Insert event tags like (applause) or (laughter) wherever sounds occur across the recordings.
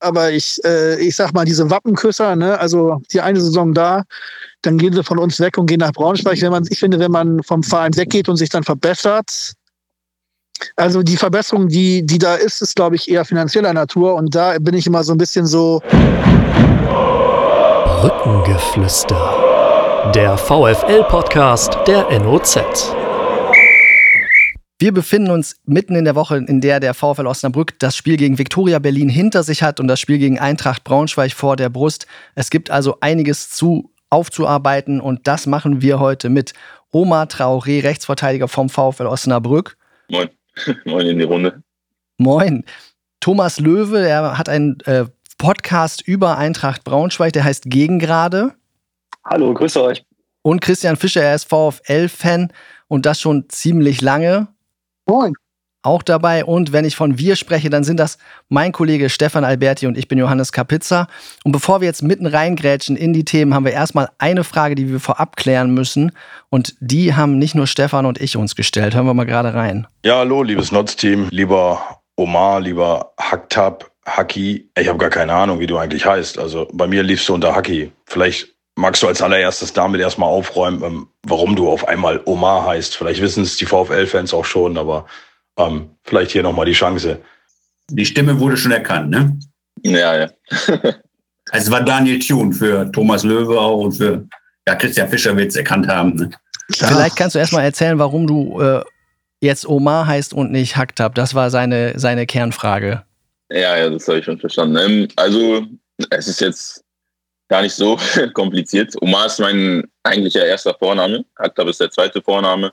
aber ich, äh, ich sag mal, diese Wappenküsser, ne, also die eine Saison da, dann gehen sie von uns weg und gehen nach Braunschweig. Wenn man, ich finde, wenn man vom Verein weggeht und sich dann verbessert, also die Verbesserung, die, die da ist, ist, glaube ich, eher finanzieller Natur. Und da bin ich immer so ein bisschen so. Brückengeflüster. Der VFL-Podcast der NOZ. Wir befinden uns mitten in der Woche, in der der VfL Osnabrück das Spiel gegen Viktoria Berlin hinter sich hat und das Spiel gegen Eintracht Braunschweig vor der Brust. Es gibt also einiges zu aufzuarbeiten und das machen wir heute mit Omar Traoré, Rechtsverteidiger vom VfL Osnabrück. Moin. (laughs) Moin in die Runde. Moin. Thomas Löwe, er hat einen äh, Podcast über Eintracht Braunschweig, der heißt Gegengrade. Hallo, grüße euch. Und Christian Fischer, er ist VfL-Fan und das schon ziemlich lange. Moin. Auch dabei. Und wenn ich von wir spreche, dann sind das mein Kollege Stefan Alberti und ich bin Johannes Kapitzer. Und bevor wir jetzt mitten reingrätschen in die Themen, haben wir erstmal eine Frage, die wir vorab klären müssen. Und die haben nicht nur Stefan und ich uns gestellt. Hören wir mal gerade rein. Ja, hallo, liebes Notz-Team, lieber Omar, lieber Hacktab, Haki. Ich habe gar keine Ahnung, wie du eigentlich heißt. Also bei mir liefst du unter Haki. Vielleicht magst du als allererstes damit erstmal aufräumen, ähm, warum du auf einmal Omar heißt. Vielleicht wissen es die VfL-Fans auch schon, aber ähm, vielleicht hier nochmal die Chance. Die Stimme wurde schon erkannt, ne? Ja, ja. (laughs) also es war Daniel Thune für Thomas Löwe auch und für ja, Christian Fischer wird es erkannt haben. Ne? Vielleicht kannst du erstmal erzählen, warum du äh, jetzt Omar heißt und nicht Haktab. Das war seine, seine Kernfrage. Ja, ja, das habe ich schon verstanden. Ähm, also, es ist jetzt gar nicht so (laughs) kompliziert. Omar ist mein eigentlicher erster Vorname. Haktab ist der zweite Vorname.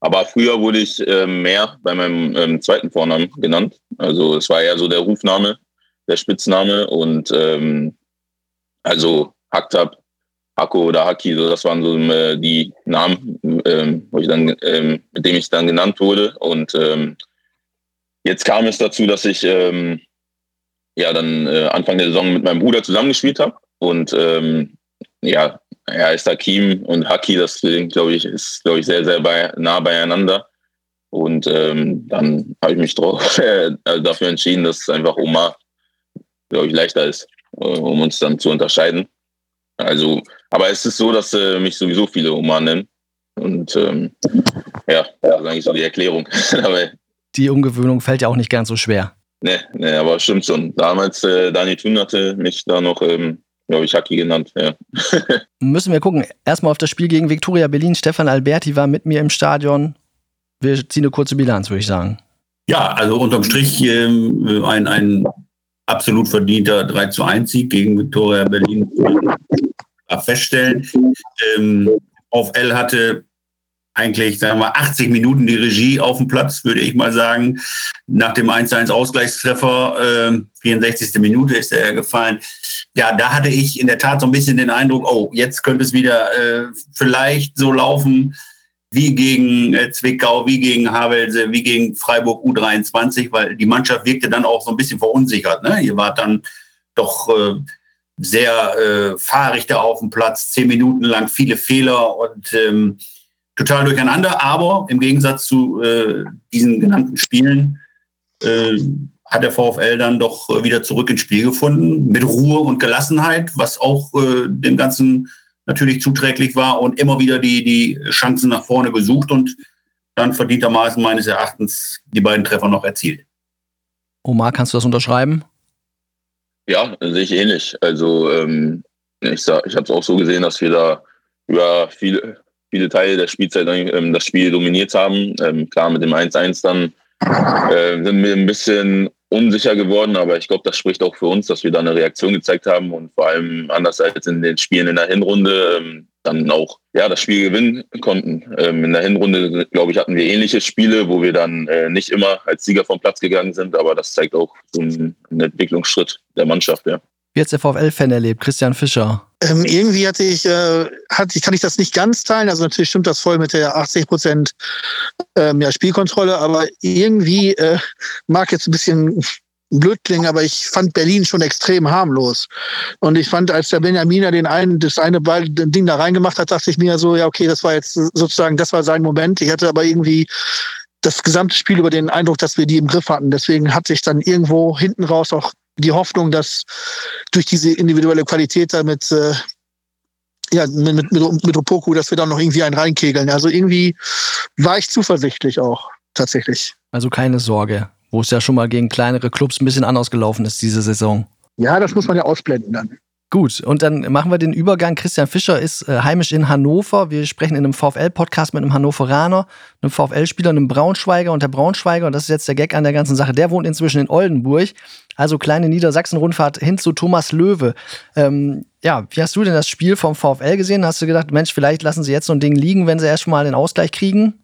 Aber früher wurde ich äh, mehr bei meinem ähm, zweiten Vornamen genannt. Also es war eher so der Rufname, der Spitzname. Und ähm, also Haktab, Hako oder Haki, so das waren so äh, die Namen, ähm, wo ich dann, ähm, mit dem ich dann genannt wurde. Und ähm, jetzt kam es dazu, dass ich ähm, ja dann äh, Anfang der Saison mit meinem Bruder zusammengespielt habe. Und ähm, ja, er heißt Hakim und Haki, das glaube ich, ist, glaube ich, sehr, sehr bei, nah beieinander. Und ähm, dann habe ich mich (laughs) drauf, äh, dafür entschieden, dass es einfach Omar, glaube ich, leichter ist, äh, um uns dann zu unterscheiden. Also, aber es ist so, dass äh, mich sowieso viele Omar nennen. Und ähm, ja, das ist eigentlich so die Erklärung. (laughs) die Umgewöhnung fällt ja auch nicht ganz so schwer. Nee, nee aber stimmt schon. Damals, äh, Dani Thun hatte mich da noch ähm, glaube ich, Haki genannt, ja. (laughs) Müssen wir gucken. Erstmal auf das Spiel gegen Viktoria Berlin. Stefan Alberti war mit mir im Stadion. Wir ziehen eine kurze Bilanz, würde ich sagen. Ja, also unterm Strich äh, ein, ein absolut verdienter 3 zu 1 Sieg gegen Viktoria Berlin feststellen. Ähm, auf L hatte eigentlich, sagen wir, 80 Minuten die Regie auf dem Platz, würde ich mal sagen. Nach dem 1-1 Ausgleichstreffer, äh, 64. Minute ist er gefallen. Ja, da hatte ich in der Tat so ein bisschen den Eindruck, oh, jetzt könnte es wieder äh, vielleicht so laufen wie gegen äh, Zwickau, wie gegen Havelse, wie gegen Freiburg U23, weil die Mannschaft wirkte dann auch so ein bisschen verunsichert. Ne? Ihr wart dann doch äh, sehr äh, fahrig da auf dem Platz, zehn Minuten lang viele Fehler und ähm, total durcheinander, aber im Gegensatz zu äh, diesen genannten Spielen äh, hat der VfL dann doch äh, wieder zurück ins Spiel gefunden, mit Ruhe und Gelassenheit, was auch äh, dem Ganzen natürlich zuträglich war und immer wieder die, die Chancen nach vorne gesucht und dann verdientermaßen meines Erachtens die beiden Treffer noch erzielt. Omar, kannst du das unterschreiben? Ja, sehe ich ähnlich. Also ähm, ich, ich habe es auch so gesehen, dass wir da über viele, viele Teile der Spielzeit ähm, das Spiel dominiert haben. Ähm, klar, mit dem 1-1 dann äh, sind wir ein bisschen unsicher geworden, aber ich glaube, das spricht auch für uns, dass wir da eine Reaktion gezeigt haben und vor allem anders als in den Spielen in der Hinrunde ähm, dann auch ja das Spiel gewinnen konnten. Ähm, in der Hinrunde, glaube ich, hatten wir ähnliche Spiele, wo wir dann äh, nicht immer als Sieger vom Platz gegangen sind, aber das zeigt auch so einen, einen Entwicklungsschritt der Mannschaft, ja. Wie hat der VfL-Fan erlebt? Christian Fischer. Ähm, irgendwie hatte ich, äh, hatte, kann ich das nicht ganz teilen. Also natürlich stimmt das voll mit der 80 Prozent ähm, ja, Spielkontrolle, aber irgendwie äh, mag jetzt ein bisschen blöd klingen, aber ich fand Berlin schon extrem harmlos. Und ich fand, als der Benjaminer den einen, das eine Ball, Ding da reingemacht hat, dachte ich mir so, ja, okay, das war jetzt sozusagen, das war sein Moment. Ich hatte aber irgendwie das gesamte Spiel über den Eindruck, dass wir die im Griff hatten. Deswegen hat sich dann irgendwo hinten raus auch die Hoffnung, dass durch diese individuelle Qualität damit äh, ja, mit, mit, mit, mit Opoku, dass wir da noch irgendwie einen reinkegeln. Also irgendwie war ich zuversichtlich auch, tatsächlich. Also keine Sorge, wo es ja schon mal gegen kleinere Clubs ein bisschen anders gelaufen ist diese Saison. Ja, das muss man ja ausblenden dann. Gut, und dann machen wir den Übergang. Christian Fischer ist äh, heimisch in Hannover. Wir sprechen in einem VfL-Podcast mit einem Hannoveraner, einem VfL-Spieler, einem Braunschweiger und der Braunschweiger, und das ist jetzt der Gag an der ganzen Sache, der wohnt inzwischen in Oldenburg. Also kleine Niedersachsen-Rundfahrt hin zu Thomas Löwe. Ähm, ja, wie hast du denn das Spiel vom VfL gesehen? Hast du gedacht, Mensch, vielleicht lassen sie jetzt so ein Ding liegen, wenn sie erst mal den Ausgleich kriegen?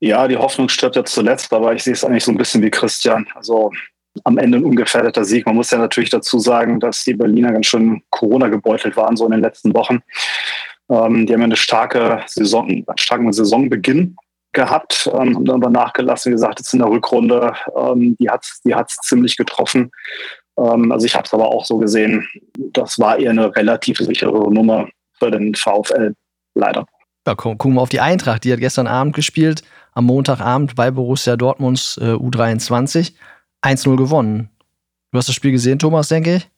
Ja, die Hoffnung stirbt ja zuletzt, aber ich sehe es eigentlich so ein bisschen wie Christian. Also am Ende ein ungefährdeter Sieg. Man muss ja natürlich dazu sagen, dass die Berliner ganz schön Corona gebeutelt waren, so in den letzten Wochen. Ähm, die haben ja eine starke Saison, einen starken Saisonbeginn gehabt, ähm, haben dann aber nachgelassen, wie gesagt, jetzt in der Rückrunde, ähm, die hat es die hat's ziemlich getroffen. Ähm, also ich habe es aber auch so gesehen, das war eher eine relativ sichere Nummer für den VfL, leider. Ja, gucken wir auf die Eintracht. Die hat gestern Abend gespielt, am Montagabend bei Borussia Dortmunds äh, U23. 1-0 gewonnen. Du hast das Spiel gesehen, Thomas, denke ich?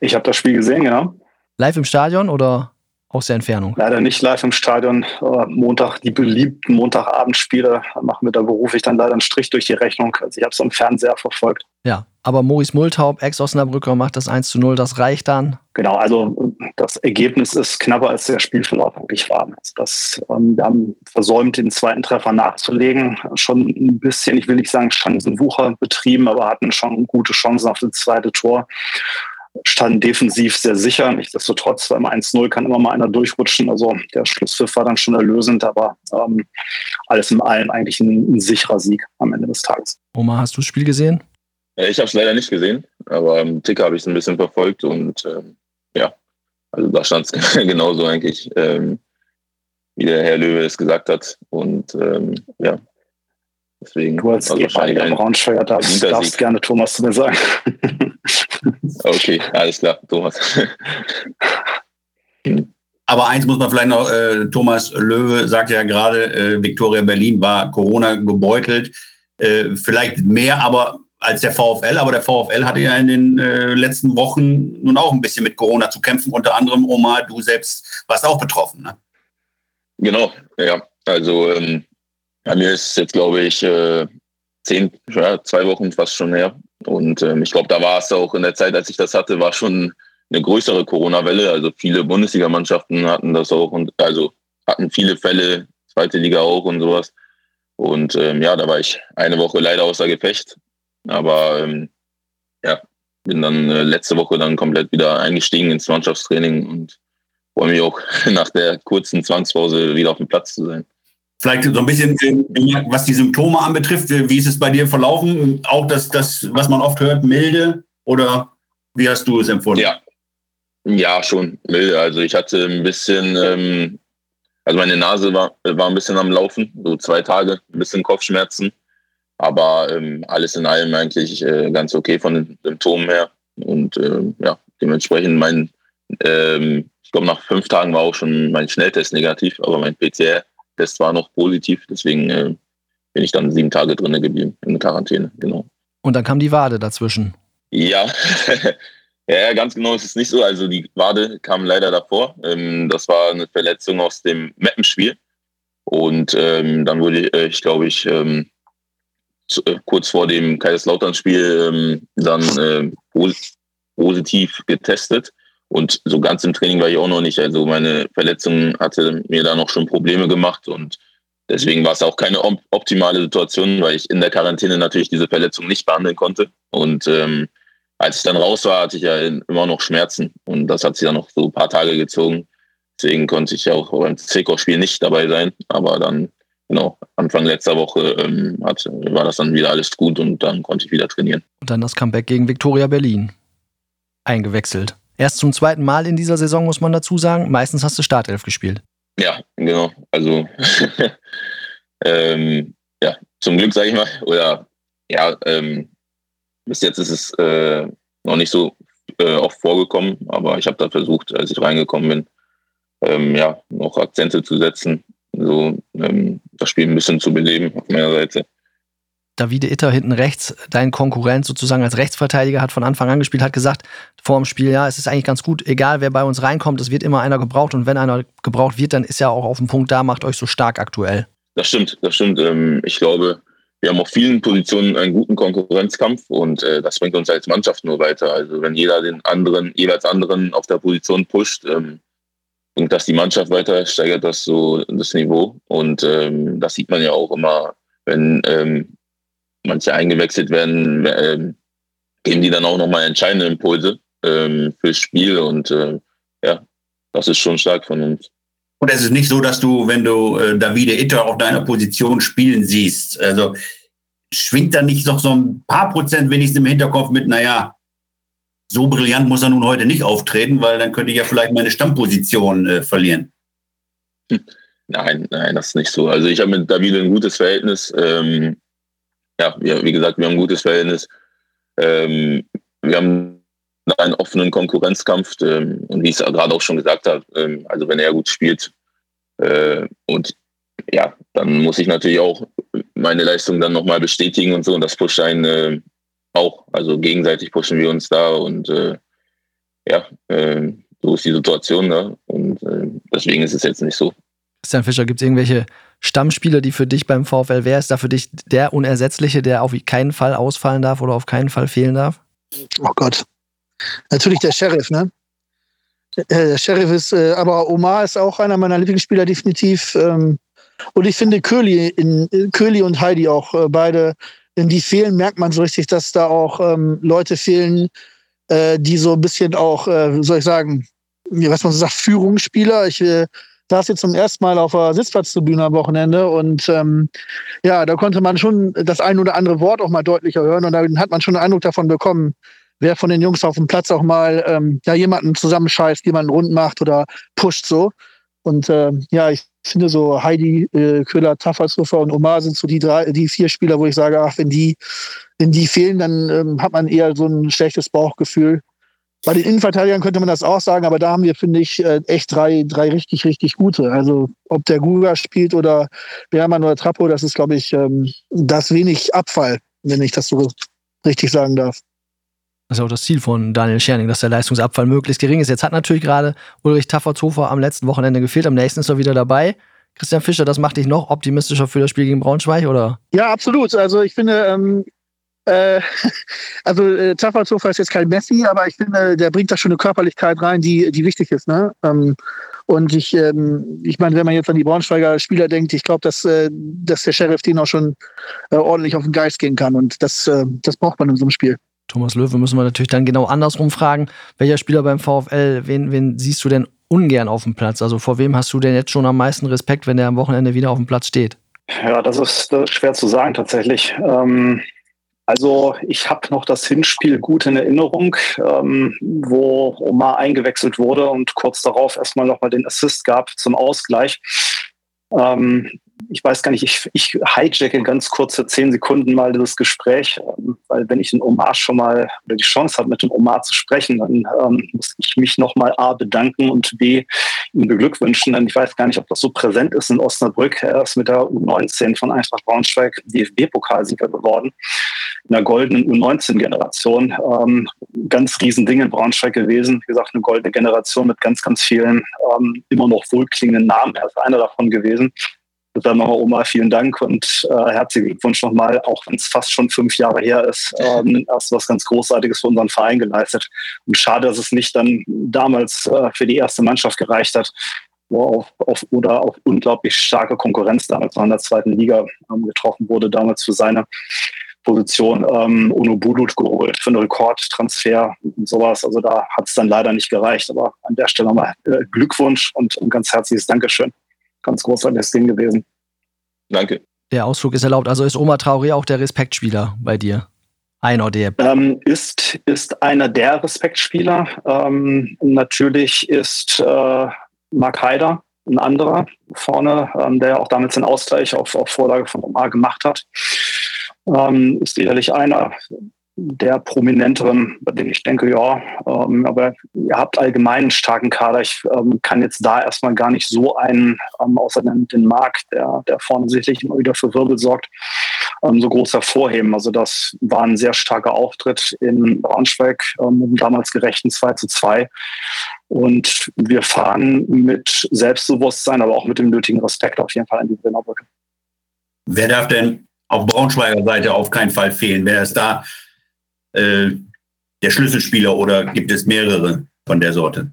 Ich habe das Spiel gesehen, genau. Live im Stadion oder aus der Entfernung? Leider nicht live im Stadion. Äh, Montag, die beliebten Montagabendspiele machen wir, da berufe ich dann leider einen Strich durch die Rechnung. Also ich habe es am Fernseher verfolgt. Ja, aber Maurice Multaub, Ex-Osnabrücker, macht das 1 zu 0, das reicht dann. Genau, also das Ergebnis ist knapper als der Spielverlauf wirklich war. Also das, ähm, wir haben versäumt, den zweiten Treffer nachzulegen. Schon ein bisschen, ich will nicht sagen Chancenwucher betrieben, aber hatten schon gute Chancen auf das zweite Tor standen defensiv sehr sicher. Nichtsdestotrotz, beim 1-0 kann immer mal einer durchrutschen. Also der Schlusspfiff war dann schon erlösend, aber ähm, alles in allem eigentlich ein, ein, sicherer Sieg am Ende des Tages. Oma, hast du das Spiel gesehen? Ich habe es leider nicht gesehen, aber im Ticker habe ich es ein bisschen verfolgt und ähm, ja, also da stand es (laughs) genauso eigentlich, ähm, wie der Herr Löwe es gesagt hat. Und ähm, ja, deswegen. Du als ehemaliger Braunschweiger darfst, darfst gerne Thomas zu mir sagen. (laughs) Okay, alles klar, Thomas. (laughs) Aber eins muss man vielleicht noch, äh, Thomas Löwe sagt ja gerade, äh, Victoria Berlin war Corona gebeutelt. Äh, vielleicht mehr aber als der VfL, aber der VfL hatte ja in den äh, letzten Wochen nun auch ein bisschen mit Corona zu kämpfen. Unter anderem, Omar, du selbst warst auch betroffen. Ne? Genau, ja. Also ähm, bei mir ist jetzt, glaube ich, äh, zehn, ja, zwei Wochen fast schon her, und ähm, ich glaube, da war es auch in der Zeit, als ich das hatte, war schon eine größere Corona-Welle. Also viele Bundesligamannschaften hatten das auch und also hatten viele Fälle, zweite Liga auch und sowas. Und ähm, ja, da war ich eine Woche leider außer Gefecht. Aber ähm, ja, bin dann äh, letzte Woche dann komplett wieder eingestiegen ins Mannschaftstraining und freue mich auch (laughs) nach der kurzen Zwangspause wieder auf dem Platz zu sein. Vielleicht so ein bisschen, äh, was die Symptome anbetrifft, wie ist es bei dir verlaufen? Auch das, das was man oft hört, milde oder wie hast du es empfunden? Ja, ja schon milde. Also ich hatte ein bisschen, ähm, also meine Nase war, war ein bisschen am Laufen, so zwei Tage, ein bisschen Kopfschmerzen. Aber ähm, alles in allem eigentlich äh, ganz okay von den Symptomen her. Und ähm, ja, dementsprechend mein, ähm, ich glaube nach fünf Tagen war auch schon mein Schnelltest negativ, aber mein PCR Test war noch positiv, deswegen äh, bin ich dann sieben Tage drinnen geblieben in Quarantäne, genau. Und dann kam die Wade dazwischen. (laughs) Ja, ja, ganz genau ist es nicht so. Also die Wade kam leider davor. Ähm, das war eine Verletzung aus dem Mappenspiel. Und ähm, dann wurde äh, ich, glaube ich, ähm, äh, kurz vor dem Kaiserslautern-Spiel ähm, dann äh, positiv getestet. Und so ganz im Training war ich auch noch nicht. Also meine Verletzung hatte mir da noch schon Probleme gemacht und deswegen war es auch keine optimale Situation, weil ich in der Quarantäne natürlich diese Verletzung nicht behandeln konnte. Und ähm, als ich dann raus war, hatte ich ja immer noch Schmerzen und das hat sich dann noch so ein paar Tage gezogen. Deswegen konnte ich auch beim Zwickau-Spiel nicht dabei sein. Aber dann, genau, Anfang letzter Woche ähm, hat, war das dann wieder alles gut und dann konnte ich wieder trainieren. Und dann das Comeback gegen Viktoria Berlin. Eingewechselt. Erst zum zweiten Mal in dieser Saison, muss man dazu sagen. Meistens hast du Startelf gespielt. Ja, genau. Also, (laughs) ähm, ja, zum Glück, sage ich mal. Oder, ja, ähm, bis jetzt ist es äh, noch nicht so äh, oft vorgekommen, aber ich habe da versucht, als ich reingekommen bin, ähm, ja, noch Akzente zu setzen, so ähm, das Spiel ein bisschen zu beleben auf meiner Seite. Davide Itter hinten rechts, dein Konkurrent sozusagen als Rechtsverteidiger, hat von Anfang an gespielt, hat gesagt vor dem Spiel, ja, es ist eigentlich ganz gut, egal wer bei uns reinkommt, es wird immer einer gebraucht und wenn einer gebraucht wird, dann ist er auch auf dem Punkt da, macht euch so stark aktuell. Das stimmt, das stimmt. Ähm, ich glaube, wir haben auf vielen Positionen einen guten Konkurrenzkampf und äh, das bringt uns als Mannschaft nur weiter. Also wenn jeder den anderen, jeweils anderen auf der Position pusht, ähm, bringt das die Mannschaft weiter, steigert das so das Niveau. Und ähm, das sieht man ja auch immer, wenn ähm, manche eingewechselt werden, äh, geben die dann auch nochmal entscheidende Impulse ähm, fürs Spiel. Und äh, ja, das ist schon stark von uns. Und es ist nicht so, dass du, wenn du äh, Davide Itter auf deiner Position spielen siehst, also schwingt da nicht noch so ein paar Prozent wenigstens im Hinterkopf mit, naja, so brillant muss er nun heute nicht auftreten, weil dann könnte ich ja vielleicht meine Stammposition äh, verlieren. Hm. Nein, nein, das ist nicht so. Also ich habe mit Davide ein gutes Verhältnis. Ähm, ja, wir, wie gesagt, wir haben ein gutes Verhältnis. Ähm, wir haben einen offenen Konkurrenzkampf ähm, und wie ich es gerade auch schon gesagt habe, ähm, also wenn er gut spielt äh, und ja, dann muss ich natürlich auch meine Leistung dann nochmal bestätigen und so und das pusht einen äh, auch. Also gegenseitig pushen wir uns da und äh, ja, äh, so ist die Situation da ne? und äh, deswegen ist es jetzt nicht so. Christian Fischer, gibt es irgendwelche Stammspieler, die für dich beim VfL, wer ist da für dich der Unersetzliche, der auf keinen Fall ausfallen darf oder auf keinen Fall fehlen darf? Oh Gott. Natürlich der Sheriff, ne? Der Sheriff ist, äh, aber Omar ist auch einer meiner Lieblingsspieler, definitiv. Ähm, und ich finde Köhli, in, Köhli und Heidi auch äh, beide, in die fehlen, merkt man so richtig, dass da auch ähm, Leute fehlen, äh, die so ein bisschen auch, äh, soll ich sagen, was man so sagt, Führungsspieler. Ich äh, saß jetzt zum ersten Mal auf der Sitzplatztribüne am Wochenende und ähm, ja, da konnte man schon das ein oder andere Wort auch mal deutlicher hören und dann hat man schon einen Eindruck davon bekommen, wer von den Jungs auf dem Platz auch mal ähm, ja, jemanden zusammenscheißt, jemanden rund macht oder pusht so. Und äh, ja, ich finde so Heidi, äh, Köhler, Taffershofer und Omar sind so die drei, die vier Spieler, wo ich sage, ach, wenn die, wenn die fehlen, dann ähm, hat man eher so ein schlechtes Bauchgefühl. Bei den Innenverteidigern könnte man das auch sagen, aber da haben wir, finde ich, äh, echt drei, drei richtig, richtig gute. Also ob der Guga spielt oder Bermann oder Trappo, das ist, glaube ich, ähm, das wenig Abfall, wenn ich das so richtig sagen darf. Das ist auch das Ziel von Daniel Scherning, dass der Leistungsabfall möglichst gering ist. Jetzt hat natürlich gerade Ulrich Taffertshofer am letzten Wochenende gefehlt, am nächsten ist er wieder dabei. Christian Fischer, das macht dich noch optimistischer für das Spiel gegen Braunschweig, oder? Ja, absolut. Also ich finde, ähm, äh, (laughs) also äh, Taffertshofer ist jetzt kein Messi, aber ich finde, der bringt da schon eine Körperlichkeit rein, die, die wichtig ist. Ne? Ähm, und ich, ähm, ich meine, wenn man jetzt an die Braunschweiger Spieler denkt, ich glaube, dass, äh, dass der Sheriff den auch schon äh, ordentlich auf den Geist gehen kann. Und das, äh, das braucht man in so einem Spiel. Thomas Löwe müssen wir natürlich dann genau andersrum fragen. Welcher Spieler beim VfL, wen, wen siehst du denn ungern auf dem Platz? Also vor wem hast du denn jetzt schon am meisten Respekt, wenn der am Wochenende wieder auf dem Platz steht? Ja, das ist, das ist schwer zu sagen tatsächlich. Ähm, also ich habe noch das Hinspiel gut in Erinnerung, ähm, wo Omar eingewechselt wurde und kurz darauf erstmal nochmal den Assist gab zum Ausgleich. Ähm, ich weiß gar nicht, ich, ich hijacke ganz kurze zehn Sekunden mal dieses Gespräch, ähm, weil wenn ich den Omar schon mal oder die Chance habe, mit dem Omar zu sprechen, dann ähm, muss ich mich nochmal A bedanken und B ihm beglückwünschen. Denn ich weiß gar nicht, ob das so präsent ist in Osnabrück. Er ist mit der U19 von Eintracht Braunschweig DFB-Pokalsieger geworden. In der goldenen U19-Generation. Ähm, ganz riesen Ding in Braunschweig gewesen. Wie gesagt, eine goldene Generation mit ganz, ganz vielen ähm, immer noch wohlklingenden Namen. Er ist einer davon gewesen. Dann nochmal Oma, vielen Dank und äh, herzlichen Glückwunsch nochmal, auch wenn es fast schon fünf Jahre her ist. (laughs) Ähm, hast was ganz Großartiges für unseren Verein geleistet. Und schade, dass es nicht dann damals äh, für die erste Mannschaft gereicht hat, wo auf, auf, oder auf unglaublich starke Konkurrenz damals in der zweiten Liga ähm, getroffen wurde, damals für seine Position ähm, Uno Bulut geholt für einen Rekordtransfer und sowas. Also da hat es dann leider nicht gereicht. Aber an der Stelle nochmal äh, Glückwunsch und ein ganz herzliches Dankeschön ganz großartiges Ding gewesen. Danke. Der Ausflug ist erlaubt. Also ist Oma Traoré auch der Respektspieler bei dir? Einer der. Ähm, ist, ist einer der Respektspieler. Ähm, natürlich ist äh, Mark Haider ein anderer vorne, ähm, der auch damals den Ausgleich auf, auf Vorlage von Omar gemacht hat. Ähm, ist sicherlich einer der prominenteren, bei denen ich denke, ja, ähm, aber ihr habt allgemein einen starken Kader. Ich ähm, kann jetzt da erstmal gar nicht so einen, ähm, außer den, den Markt, der, der vorne sicherlich immer wieder für Wirbel sorgt, ähm, so groß hervorheben. Also das war ein sehr starker Auftritt in Braunschweig, ähm, damals gerechten 2 zu 2. Und wir fahren mit Selbstbewusstsein, aber auch mit dem nötigen Respekt auf jeden Fall in die Brennerbrücke. Wer darf denn auf Braunschweiger Seite auf keinen Fall fehlen? Wer ist da äh, der Schlüsselspieler oder gibt es mehrere von der Sorte?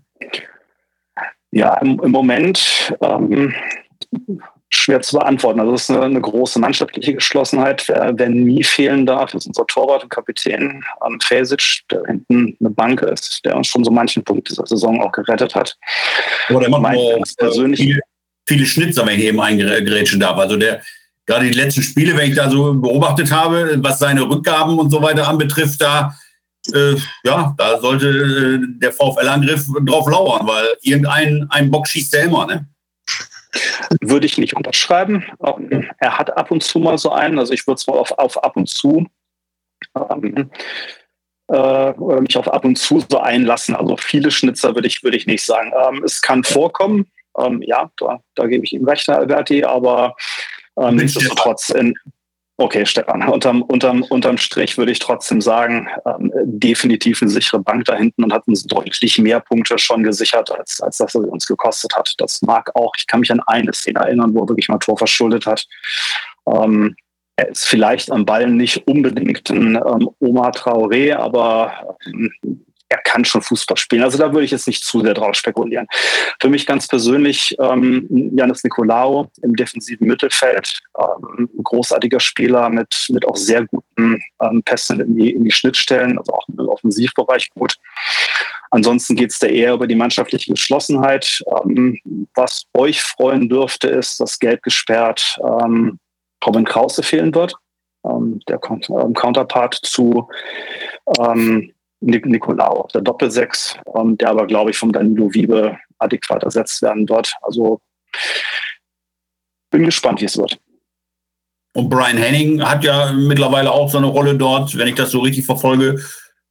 Ja, im, im Moment ähm, schwer zu beantworten. Also es ist eine, eine, große mannschaftliche Geschlossenheit. Wer, wer, nie fehlen darf, ist unser Torwart und Kapitän ähm, Fesic, der hinten eine Bank ist, der uns schon so manchen Punkt dieser Saison auch gerettet hat. Aber der macht auch persönlich viele, viele Schnitzer, wenn ich eben eingerätschen darf. Also der gerade die letzten Spiele, wenn ich da so beobachtet habe, was seine Rückgaben und so weiter anbetrifft, da äh, ja, da sollte äh, der VfL-Angriff drauf lauern, weil irgendein ein Bock schießt er immer, ne? Würde ich nicht unterschreiben. Er hat ab und zu mal so einen, also ich würde es mal auf, auf ab und zu ähm, äh, mich auf ab und zu so einlassen. Also viele Schnitzer würde ich, würde ich nicht sagen. Ähm, es kann vorkommen, ähm, ja, da, da gebe ich ihm recht, Herr Alberti, aber ähm, nichtsdestotrotz in, Okay, Stefan, unterm, unterm, unterm Strich würde ich trotzdem sagen, ähm, definitiv eine sichere Bank da hinten und hat uns deutlich mehr Punkte schon gesichert, als, als das er uns gekostet hat. Das mag auch, ich kann mich an eine Szene erinnern, wo er wirklich mal Tor verschuldet hat. Ähm, er ist vielleicht am Ball nicht unbedingt ein ähm, Oma Traoré, aber ähm, er kann schon Fußball spielen. Also da würde ich jetzt nicht zu sehr drauf spekulieren. Für mich ganz persönlich ähm, Janis Nicolaou im defensiven Mittelfeld, ähm, großartiger Spieler mit, mit auch sehr guten ähm, Pässen in die, in die Schnittstellen, also auch im Offensivbereich gut. Ansonsten geht es da eher über die mannschaftliche Geschlossenheit. Ähm, was euch freuen dürfte, ist, dass gelb gesperrt ähm, Robin Krause fehlen wird. Ähm, der ähm, Counterpart zu ähm, Nikolaou auf der Doppelsechs, ähm, der aber, glaube ich, vom Danilo Wiebe adäquat ersetzt werden wird. Also bin gespannt, wie es wird. Und Brian Henning hat ja mittlerweile auch so eine Rolle dort, wenn ich das so richtig verfolge.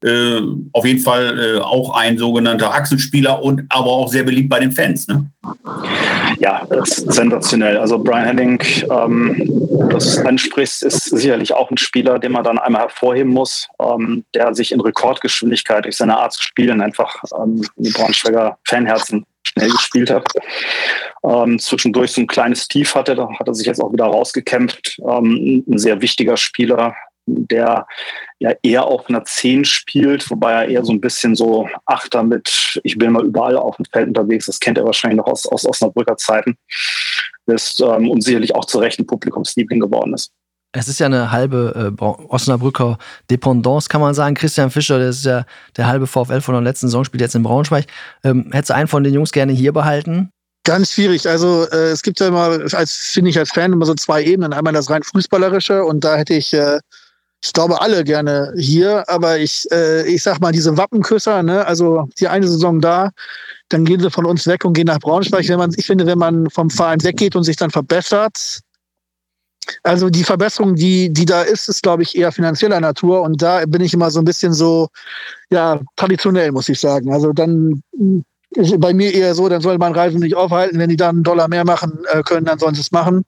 Äh, auf jeden Fall äh, auch ein sogenannter Achsenspieler und aber auch sehr beliebt bei den Fans. Ne? Ja, sensationell. Also Brian Henning, ähm, das ansprichst, ist sicherlich auch ein Spieler, den man dann einmal hervorheben muss, ähm, der sich in Rekordgeschwindigkeit durch seine Art zu spielen einfach ähm, in die Braunschweiger Fanherzen schnell gespielt hat. Ähm, zwischendurch so ein kleines Tief hatte, da hat er sich jetzt auch wieder rausgekämpft. Ähm, ein sehr wichtiger Spieler, der ja eher auf einer 10 spielt, wobei er eher so ein bisschen so Achter mit, ich bin mal überall auf dem Feld unterwegs, das kennt er wahrscheinlich noch aus, aus Osnabrücker Zeiten, ist ähm, und sicherlich auch zu Recht ein Publikumsliebling geworden ist. Es ist ja eine halbe äh, Osnabrücker Dependance, kann man sagen. Christian Fischer, der ist ja der halbe VfL von der letzten Saison, spielt jetzt in Braunschweig. Ähm, hättest du einen von den Jungs gerne hier behalten? Ganz schwierig. Also äh, es gibt ja immer, als finde ich als Fan immer so zwei Ebenen. Einmal das rein fußballerische und da hätte ich äh, ich glaube, alle gerne hier, aber ich, äh, ich sag mal, diese Wappenküsser, ne, also die eine Saison da, dann gehen sie von uns weg und gehen nach Braunschweig. Wenn man, ich finde, wenn man vom Verein weggeht und sich dann verbessert, also die Verbesserung, die, die da ist, ist, glaube ich, eher finanzieller Natur. Und da bin ich immer so ein bisschen so, ja, traditionell, muss ich sagen. Also dann ist bei mir eher so, dann soll man Reisen nicht aufhalten. Wenn die dann einen Dollar mehr machen äh, können, dann sollen sie es machen.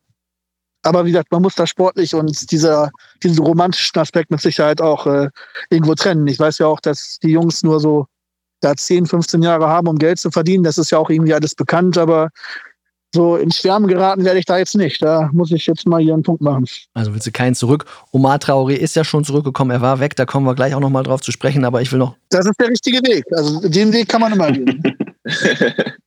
Aber wie gesagt, man muss da sportlich und dieser, diesen romantischen Aspekt mit Sicherheit auch äh, irgendwo trennen. Ich weiß ja auch, dass die Jungs nur so da 10, 15 Jahre haben, um Geld zu verdienen. Das ist ja auch irgendwie alles bekannt, aber so ins Schwärmen geraten werde ich da jetzt nicht. Da muss ich jetzt mal hier einen Punkt machen. Also willst du keinen zurück? Omar Traoré ist ja schon zurückgekommen, er war weg, da kommen wir gleich auch nochmal drauf zu sprechen, aber ich will noch. Das ist der richtige Weg. Also den Weg kann man immer gehen. (laughs)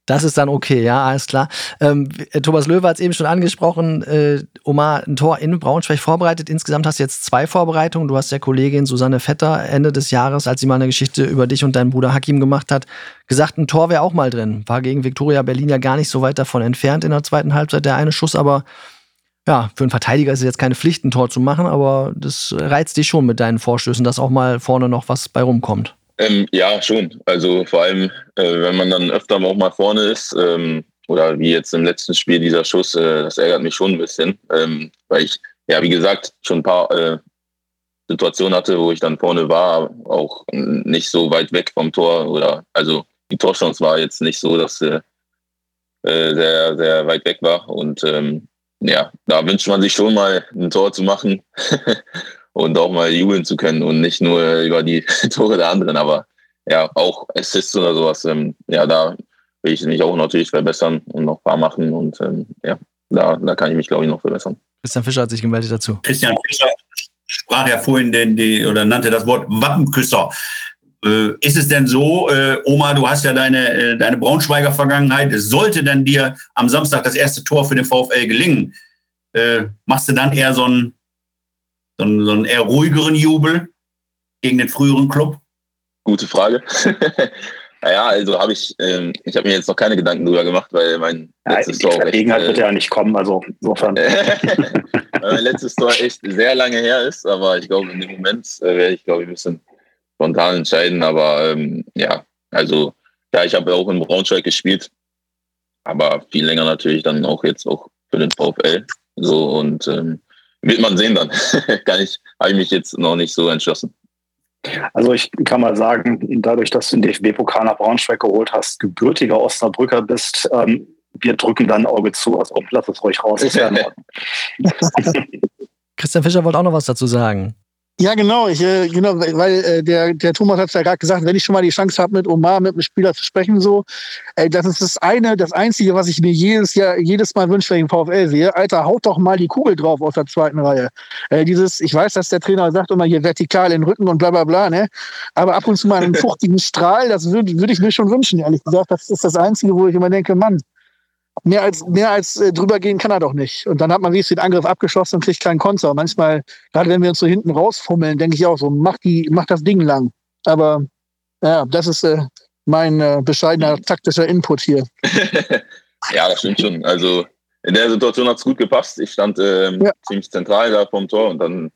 Das ist dann okay, ja, alles klar. Ähm, Thomas Löwe hat es eben schon angesprochen. Äh, Omar, ein Tor in Braunschweig vorbereitet. Insgesamt hast du jetzt zwei Vorbereitungen. Du hast der Kollegin Susanne Vetter Ende des Jahres, als sie mal eine Geschichte über dich und deinen Bruder Hakim gemacht hat, gesagt, ein Tor wäre auch mal drin. War gegen Viktoria Berlin ja gar nicht so weit davon entfernt in der zweiten Halbzeit. Der eine Schuss, aber ja, für einen Verteidiger ist es jetzt keine Pflicht, ein Tor zu machen, aber das reizt dich schon mit deinen Vorstößen, dass auch mal vorne noch was bei rumkommt. Ähm, ja, schon. Also vor allem, äh, wenn man dann öfter auch mal vorne ist, ähm, oder wie jetzt im letzten Spiel dieser Schuss, äh, das ärgert mich schon ein bisschen, ähm, weil ich, ja, wie gesagt, schon ein paar äh, Situationen hatte, wo ich dann vorne war, auch nicht so weit weg vom Tor oder, also die Torchance war jetzt nicht so, dass sie äh, sehr, sehr weit weg war und ähm, ja, da wünscht man sich schon mal ein Tor zu machen (laughs) und auch mal jubeln zu können und nicht nur über die (laughs) Tore der anderen, aber ja, auch Assists oder sowas. Ähm, ja, da will ich mich auch natürlich verbessern und noch ein paar machen und ähm, ja, da, da kann ich mich, glaube ich, noch verbessern. Christian Fischer hat sich gemeldet dazu. Christian Fischer sprach ja vorhin den, die, oder nannte das Wort Wappenküsser. Äh, ist es denn so, äh, Oma, du hast ja deine, äh, deine Braunschweiger Vergangenheit, sollte denn dir am Samstag das erste Tor für den VfL gelingen, äh, machst du dann eher so einen, so, einen, so einen eher ruhigeren Jubel gegen den früheren Club? Gute Frage. (laughs) naja, also habe ich, ähm, ich habe mir jetzt noch keine Gedanken drüber gemacht, weil mein ja, letztes Tor. Gelegenheit echt, wird ja nicht kommen, also insofern. (laughs) weil mein letztes Tor echt sehr lange her ist, aber ich glaube, in dem Moment äh, werde ich, glaube ich, ein bisschen spontan entscheiden. Aber ähm, ja, also ja, ich habe auch in Braunschweig gespielt, aber viel länger natürlich dann auch jetzt auch für den VfL. So und ähm, wird man sehen dann. (laughs) Kann ich, habe ich mich jetzt noch nicht so entschlossen. Also ich kann mal sagen, dadurch, dass du den DFB-Pokal nach Braunschweig geholt hast, gebürtiger Osnabrücker bist, ähm, wir drücken dann ein Auge zu. Also lass es ruhig raus. (laughs) Christian Fischer wollte auch noch was dazu sagen. Ja, genau, ich, äh, genau, weil äh, der, der Thomas hat es ja gerade gesagt, wenn ich schon mal die Chance habe, mit Omar, mit einem Spieler zu sprechen, so, ey, das ist das eine, das Einzige, was ich mir jedes Jahr, jedes Mal wünsche, wenn ich den VfL sehe. Alter, haut doch mal die Kugel drauf aus der zweiten Reihe. Äh, dieses, ich weiß, dass der Trainer sagt immer hier vertikal in den Rücken und bla bla bla, ne? Aber ab und zu mal einen (laughs) fruchtigen Strahl, das würde würd ich mir schon wünschen, ehrlich gesagt. Das ist das Einzige, wo ich immer denke, Mann, mehr als, mehr als äh, drüber gehen kann er doch nicht. Und dann hat man wie den Angriff abgeschossen und kriegt keinen Konter. Manchmal, gerade wenn wir uns so hinten rausfummeln, denke ich auch so, mach, die, mach das Ding lang. Aber ja, das ist äh, mein äh, bescheidener taktischer Input hier. (laughs) ja, das stimmt schon. Also in der Situation hat es gut gepasst. Ich stand ähm, ja. ziemlich zentral da vom Tor und dann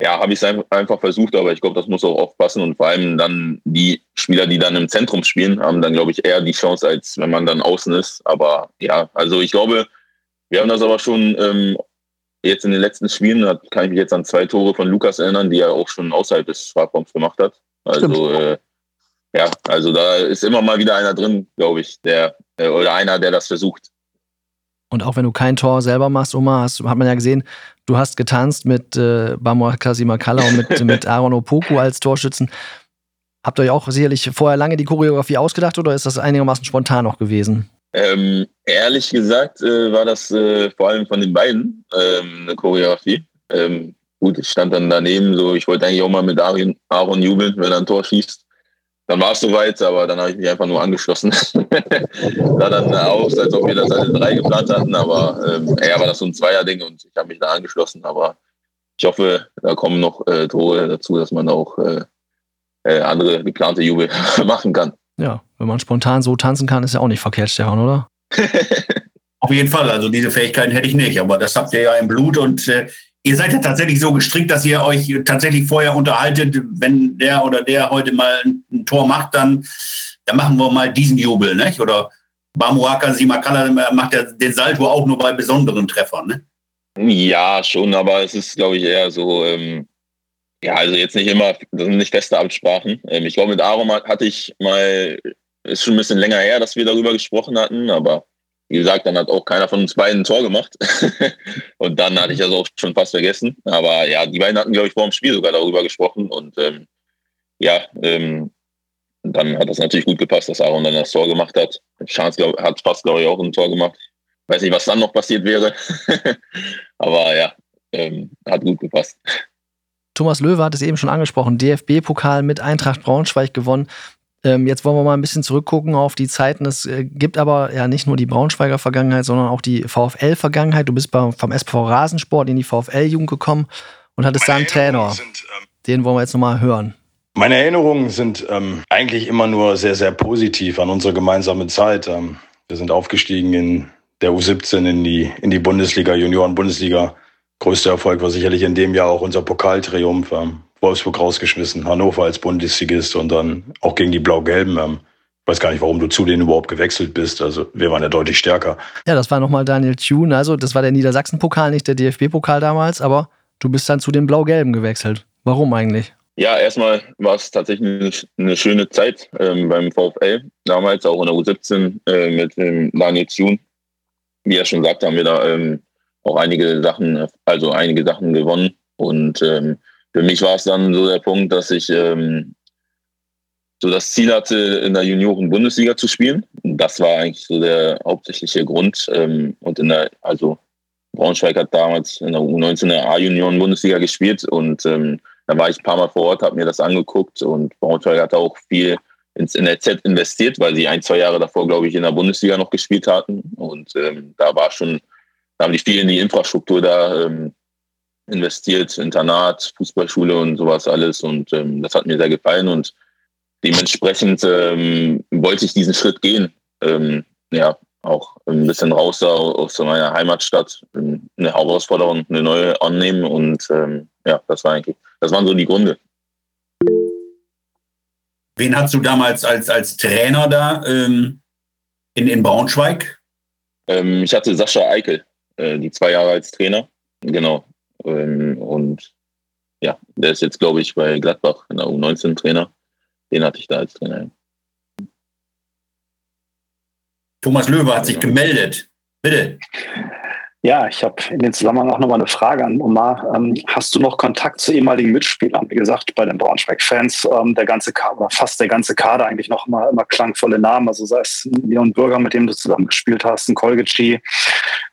ja, habe ich es einfach versucht, aber ich glaube, das muss auch aufpassen und vor allem dann die Spieler, die dann im Zentrum spielen, haben dann, glaube ich, eher die Chance, als wenn man dann außen ist. Aber ja, also ich glaube, wir haben das aber schon ähm, jetzt in den letzten Spielen, da kann ich mich jetzt an zwei Tore von Lukas erinnern, die er auch schon außerhalb des Strafraums gemacht hat. Also äh, ja, also da ist immer mal wieder einer drin, glaube ich, der äh, oder einer, der das versucht. Und auch wenn du kein Tor selber machst, Oma, hast, hat man ja gesehen, du hast getanzt mit äh, Bamor Kasimakala und mit, (laughs) mit Aaron Opoku als Torschützen. Habt ihr euch auch sicherlich vorher lange die Choreografie ausgedacht oder ist das einigermaßen spontan noch gewesen? Ähm, ehrlich gesagt äh, war das äh, vor allem von den beiden ähm, eine Choreografie. Ähm, gut, ich stand dann daneben, so ich wollte eigentlich auch mal mit Aaron, Aaron jubeln, wenn er ein Tor schießt dann war es soweit, aber dann habe ich mich einfach nur angeschlossen. (laughs) sah dann aus, als ob wir das alle drei geplant hatten, aber ähm, ja, war das so ein Zweier-Ding und ich habe mich da angeschlossen. Aber ich hoffe, da kommen noch äh, Tore dazu, dass man auch äh, äh, andere geplante Jubel (laughs) machen kann. Ja, wenn man spontan so tanzen kann, ist ja auch nicht verkehrt, Stefan, oder? (laughs) Auf jeden Fall, also diese Fähigkeiten hätte ich nicht, aber das habt ihr ja im Blut und äh, ihr seid ja tatsächlich so gestrickt, dass ihr euch tatsächlich vorher unterhaltet, wenn der oder der heute mal ein Tor macht, dann, dann machen wir mal diesen Jubel, nicht? Oder Bamuaka Simakala macht ja den Salto auch nur bei besonderen Treffern, ne? Ja, schon, aber es ist, glaube ich, eher so, ähm, ja, also jetzt nicht immer, das sind nicht feste Absprachen. Ähm, ich glaube, mit Arom hatte ich mal, ist schon ein bisschen länger her, dass wir darüber gesprochen hatten, aber wie gesagt, dann hat auch keiner von uns beiden ein Tor gemacht. (laughs) und dann hatte ich das auch schon fast vergessen. Aber ja, die beiden hatten, glaube ich, vor dem Spiel sogar darüber gesprochen. Und ähm, ja, ähm, dann hat das natürlich gut gepasst, dass Aaron dann das Tor gemacht hat. Chance glaub, hat fast, glaube ich, auch ein Tor gemacht. Weiß nicht, was dann noch passiert wäre. (laughs) Aber ja, ähm, hat gut gepasst. Thomas Löwe hat es eben schon angesprochen. DFB-Pokal mit Eintracht Braunschweig gewonnen. Ähm, jetzt wollen wir mal ein bisschen zurückgucken auf die Zeiten. Es äh, gibt aber ja nicht nur die Braunschweiger Vergangenheit, sondern auch die VfL-Vergangenheit. Du bist bei, vom SV Rasensport in die VfL-Jugend gekommen und hattest da einen Trainer. Sind, ähm, Den wollen wir jetzt nochmal hören. Meine Erinnerungen sind ähm, eigentlich immer nur sehr, sehr positiv an unsere gemeinsame Zeit. Ähm, wir sind aufgestiegen in der U17 in die, in die Bundesliga, Junioren-Bundesliga. Größter Erfolg war sicherlich in dem Jahr auch unser Pokaltriumph. Wolfsburg rausgeschmissen, Hannover als Bundesligist und dann auch gegen die Blau-Gelben. Ähm, ich weiß gar nicht, warum du zu denen überhaupt gewechselt bist. Also wir waren ja deutlich stärker. Ja, das war nochmal Daniel Thune. Also das war der Niedersachsen-Pokal, nicht der DFB-Pokal damals, aber du bist dann zu den Blau-Gelben gewechselt. Warum eigentlich? Ja, erstmal war es tatsächlich eine, schöne Zeit ähm, beim VfL. Damals auch in der U17 äh, mit ähm, Daniel Thune. Wie er schon sagte, haben wir da ähm, auch einige Sachen, also einige Sachen gewonnen. Und ähm, für mich war es dann so der Punkt, dass ich ähm, so das Ziel hatte, in der Junioren-Bundesliga zu spielen. Das war eigentlich so der hauptsächliche Grund. Ähm, und in der, also Braunschweig hat damals in der U19 der A-Junioren-Bundesliga gespielt und ähm, da war ich ein paar Mal vor Ort, habe mir das angeguckt und Braunschweig hat auch viel ins NLZ investiert, weil sie ein, zwei Jahre davor, glaube ich, in der Bundesliga noch gespielt hatten. Und ähm, da war schon, da haben die viel in die Infrastruktur da ähm, investiert, Internat, Fußballschule und sowas alles. Und ähm, das hat mir sehr gefallen und dementsprechend ähm, wollte ich diesen Schritt gehen. Ähm, ja, auch ein bisschen raus aus meiner Heimatstadt, ähm, eine Herausforderung, eine neue annehmen und ähm, ja, das war eigentlich, das waren so die Gründe. Wen hast du damals als, als Trainer da ähm, in, in Braunschweig? Ich hatte Sascha Eikel, äh, die zwei Jahre als Trainer, genau. Ähm, und ja, der ist jetzt, glaube ich, bei Gladbach in der U19 Trainer. Den hatte ich da als Trainer. Thomas Löwe hat sich gemeldet. Bitte. Ja, ich habe in den Zusammenhang auch nochmal eine Frage an Omar. Ähm, hast du noch Kontakt zu ehemaligen Mitspielern? Wie gesagt, bei den Braunschweig-Fans, ähm, der ganze Kader, fast der ganze Kader eigentlich noch immer, immer klangvolle Namen. Also sei es Leon Bürger, mit dem du zusammen gespielt hast, ein Kolgeci,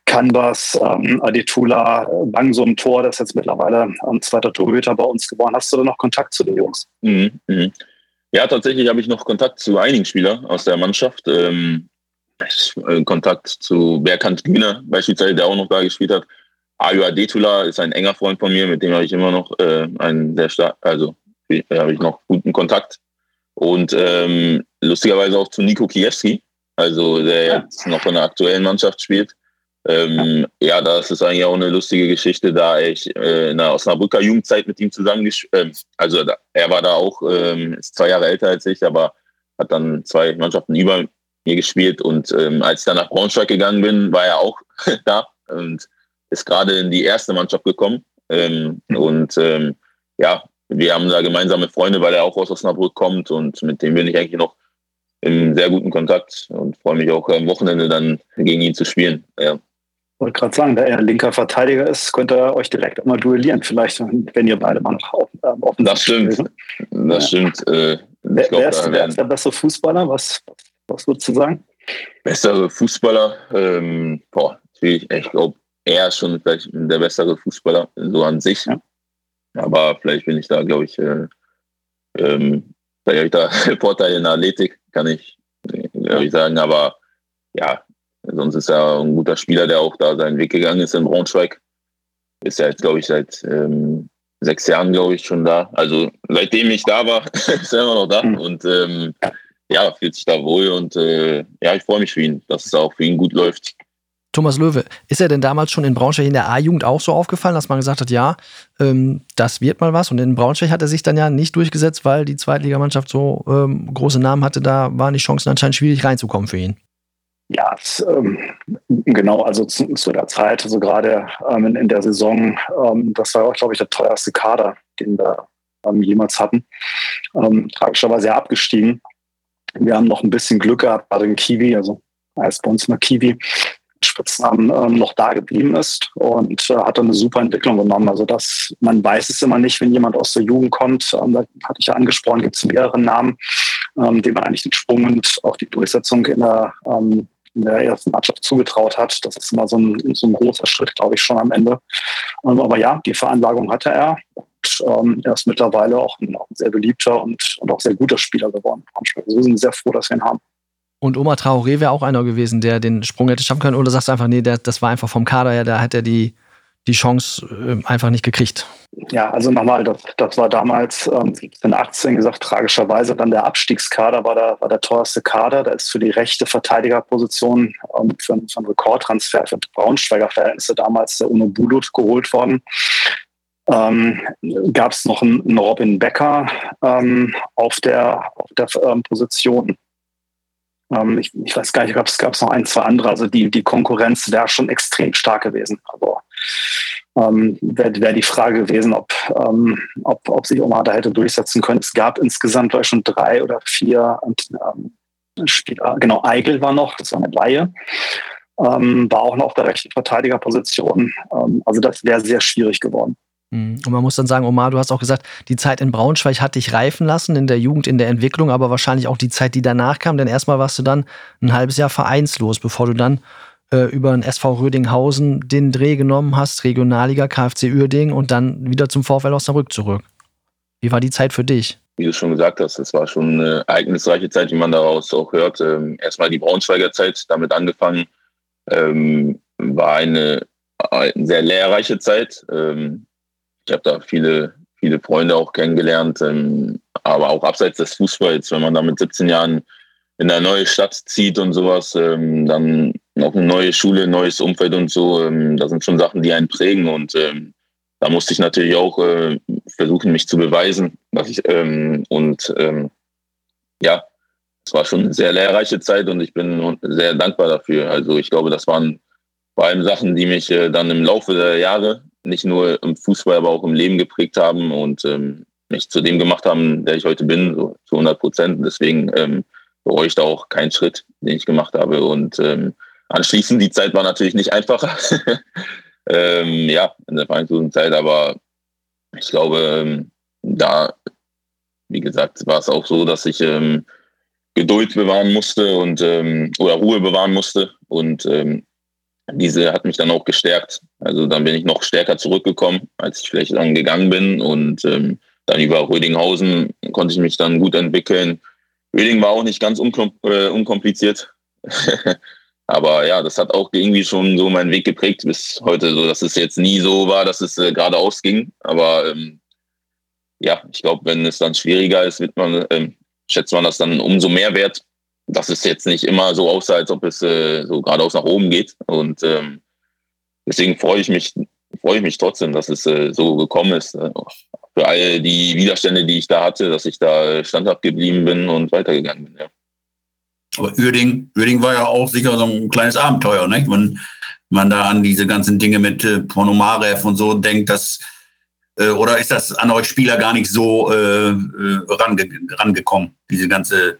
Canvas, ähm, Adetula, Bangso im Tor, das ist jetzt mittlerweile ein zweiter Torhüter bei uns geworden. Hast du da noch Kontakt zu den Jungs? Mhm, mh. Ja, tatsächlich habe ich noch Kontakt zu einigen Spielern aus der Mannschaft. Ähm, äh, Kontakt zu Berkant Güner beispielsweise, der auch noch da gespielt hat. Ayu Adetula ist ein enger Freund von mir, mit dem habe ich immer noch äh, einen sehr stark, also äh, habe ich noch guten Kontakt. Und ähm, lustigerweise auch zu Nico Kiewski, also der jetzt noch in der aktuellen Mannschaft spielt. Ähm, ja, das ist eigentlich auch eine lustige Geschichte, da ich äh, in der Osnabrücker Jugendzeit mit ihm zusammen, äh, also da, er war da auch, ähm, ist zwei Jahre älter als ich, aber hat dann zwei Mannschaften über mir gespielt und ähm, als ich dann nach Braunschweig gegangen bin, war er auch (laughs) da und ist gerade in die erste Mannschaft gekommen ähm, mhm. und ähm, ja, wir haben da gemeinsame Freunde, weil er auch aus Osnabrück kommt und mit dem bin ich eigentlich noch in sehr guten Kontakt und freue mich auch am Wochenende dann gegen ihn zu spielen. Ja wollte gerade sagen, da er linker Verteidiger ist, könnt ihr euch direkt mal duellieren, vielleicht, wenn ihr beide mal noch offen, äh, offen Das stimmt. Das ja. stimmt. Äh, wer, glaub, wer, ist, wer ist der bessere Fußballer? Was, was würdest du sagen? Bessere Fußballer? Ähm, boah, ich, ich glaube, er ist schon vielleicht der bessere Fußballer, so an sich. Ja. Aber vielleicht bin ich da, glaube ich, äh, ähm, vielleicht habe ich da (laughs) Vorteil in der Athletik, kann ich, glaube ich, sagen. Aber ja, Sonst ist er ein guter Spieler, der auch da seinen Weg gegangen ist in Braunschweig. Ist ja jetzt, glaube ich, seit ähm, sechs Jahren, glaube ich, schon da. Also seitdem ich da war, (laughs) ist er immer noch da. Mhm. Und ähm, ja, fühlt sich da wohl und äh, ja, ich freue mich für ihn, dass es auch für ihn gut läuft. Thomas Löwe, ist er denn damals schon in Braunschweig in der A-Jugend auch so aufgefallen, dass man gesagt hat, ja, ähm, das wird mal was? Und in Braunschweig hat er sich dann ja nicht durchgesetzt, weil die Zweitligamannschaft so ähm, große Namen hatte, da waren die Chancen anscheinend schwierig reinzukommen für ihn. Ja, es, ähm, genau, also zu, zu, der Zeit, also gerade ähm, in, in, der Saison, ähm, das war auch, glaube ich, der teuerste Kader, den wir ähm, jemals hatten. Ähm, tragischerweise ja abgestiegen. Wir haben noch ein bisschen Glück gehabt, gerade in Kiwi, also als bei uns mal Kiwi, Spitznamen ähm, noch da geblieben ist und äh, hat eine super Entwicklung genommen. Also das, man weiß es immer nicht, wenn jemand aus der Jugend kommt. Ähm, da hatte ich ja angesprochen, gibt es mehrere Namen, ähm, denen man eigentlich den Sprung und auch die Durchsetzung in der ähm, in der ersten Mannschaft zugetraut hat. Das ist immer so ein, so ein großer Schritt, glaube ich, schon am Ende. Ähm, aber ja, die Veranlagung hatte er. Und, ähm, er ist mittlerweile auch ein, auch ein, sehr beliebter und, und auch sehr guter Spieler geworden. Also wir sind sehr froh, dass wir ihn haben. Und Omar Traoré wäre auch einer gewesen, der den Sprung hätte schaffen können. Oder sagst du einfach, nee, der, das war einfach vom Kader her, da hat er die, die Chance äh, einfach nicht gekriegt. Ja, also nochmal, das, das war damals ähm, 17, 18 gesagt, tragischerweise dann der Abstiegskader war der, war der teuerste Kader. Da ist für die rechte Verteidigerposition ähm, für, für einen Rekordtransfer für Braunschweiger Verhältnisse damals der Uno Bulut geholt worden. Ähm, Gab es noch einen, Robin Becker ähm, auf der, auf der ähm, Position. Ähm, ich, ich, weiß gar nicht, gab es noch ein, zwei andere. Also die, die Konkurrenz wäre schon extrem stark gewesen. Aber ähm, wäre wär die Frage gewesen, ob, ähm, ob, ob sich Omar da hätte durchsetzen können. Es gab insgesamt ich, schon drei oder vier ähm, Spieler. Genau, Eigel war noch, das war eine Laie. ähm, war auch noch auf der rechten Verteidigerposition. Ähm, also das wäre sehr schwierig geworden. Mhm. Und man muss dann sagen, Omar, du hast auch gesagt, die Zeit in Braunschweig hat dich reifen lassen, in der Jugend, in der Entwicklung, aber wahrscheinlich auch die Zeit, die danach kam, denn erstmal warst du dann ein halbes Jahr vereinslos, bevor du dann äh, über den SV Rödinghausen den Dreh genommen hast, Regionalliga, KfC Uerding und dann wieder zum VfL Osnabrück zurück. Wie war die Zeit für dich? Wie du schon gesagt hast, es war schon eine ereignisreiche Zeit, wie man daraus auch hört. Ähm, erstmal die Braunschweiger Zeit, damit angefangen, ähm, war eine, eine, sehr lehrreiche Zeit. Ähm, ich habe da viele, viele Freunde auch kennengelernt, ähm, aber auch abseits des Fußballs, wenn man da mit 17 Jahren in eine neue Stadt zieht und sowas, ähm, dann noch eine neue Schule, ein neues Umfeld und so, ähm, das sind schon Sachen, die einen prägen und ähm, da musste ich natürlich auch äh, versuchen, mich zu beweisen, dass ich ähm, und ähm, ja, es war schon eine sehr lehrreiche Zeit und ich bin sehr dankbar dafür. Also ich glaube, das waren vor allem Sachen, die mich äh, dann im Laufe der Jahre nicht nur im Fußball, aber auch im Leben geprägt haben und ähm, mich zu dem gemacht haben, der ich heute bin, so zu 100 Prozent. Deswegen ähm, bereue ich da auch keinen Schritt, den ich gemacht habe. Und ähm, anschließend, die Zeit war natürlich nicht einfacher. (laughs) ähm, ja, in der Zeit, aber ich glaube, ähm, da, wie gesagt, war es auch so, dass ich ähm, Geduld bewahren musste und ähm, oder Ruhe bewahren musste. Und ähm, diese hat mich dann auch gestärkt. Also dann bin ich noch stärker zurückgekommen, als ich vielleicht dann gegangen bin. Und ähm, dann über Rödinghausen konnte ich mich dann gut entwickeln. Röding war auch nicht ganz äh, unkompliziert. (laughs) Aber ja, das hat auch irgendwie schon so meinen Weg geprägt bis heute, so dass es jetzt nie so war, dass es äh, geradeaus ging. Aber ähm, ja, ich glaube, wenn es dann schwieriger ist, wird man, ähm, schätzt man das dann umso mehr wert, dass es jetzt nicht immer so aussah, als ob es äh, so geradeaus nach oben geht. Und ähm, deswegen freue ich mich, freue ich mich trotzdem, dass es äh, so gekommen ist. Äh, für all die Widerstände, die ich da hatte, dass ich da standhaft geblieben bin und weitergegangen bin. Ja. Aber Uerding, Uerding war ja auch sicher so ein kleines Abenteuer, nicht? Wenn man da an diese ganzen Dinge mit äh, Ponomarev und so denkt, dass äh, oder ist das an euch Spieler gar nicht so äh, äh, range, rangekommen, diese ganze,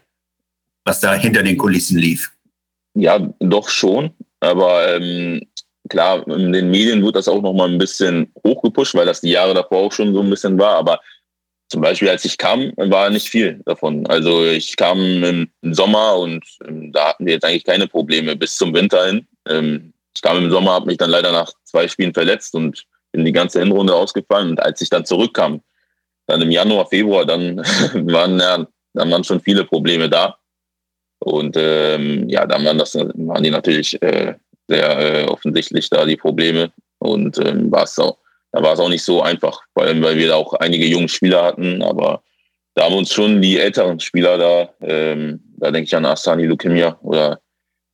was da hinter den Kulissen lief? Ja, doch schon. Aber ähm, klar, in den Medien wird das auch noch mal ein bisschen hochgepusht, weil das die Jahre davor auch schon so ein bisschen war. Aber zum Beispiel, als ich kam, war nicht viel davon. Also ich kam im Sommer und ähm, da hatten wir jetzt eigentlich keine Probleme bis zum Winter hin. Ähm, ich kam im Sommer, habe mich dann leider nach zwei Spielen verletzt und bin die ganze Hinrunde ausgefallen. Und als ich dann zurückkam, dann im Januar, Februar, dann (laughs) waren ja, dann waren schon viele Probleme da. Und ähm, ja, dann waren das waren die natürlich äh, sehr äh, offensichtlich da die Probleme. Und ähm, war es auch da war es auch nicht so einfach, vor allem weil wir da auch einige junge Spieler hatten, aber da haben uns schon die älteren Spieler da, ähm, da denke ich an Asani Lukemia oder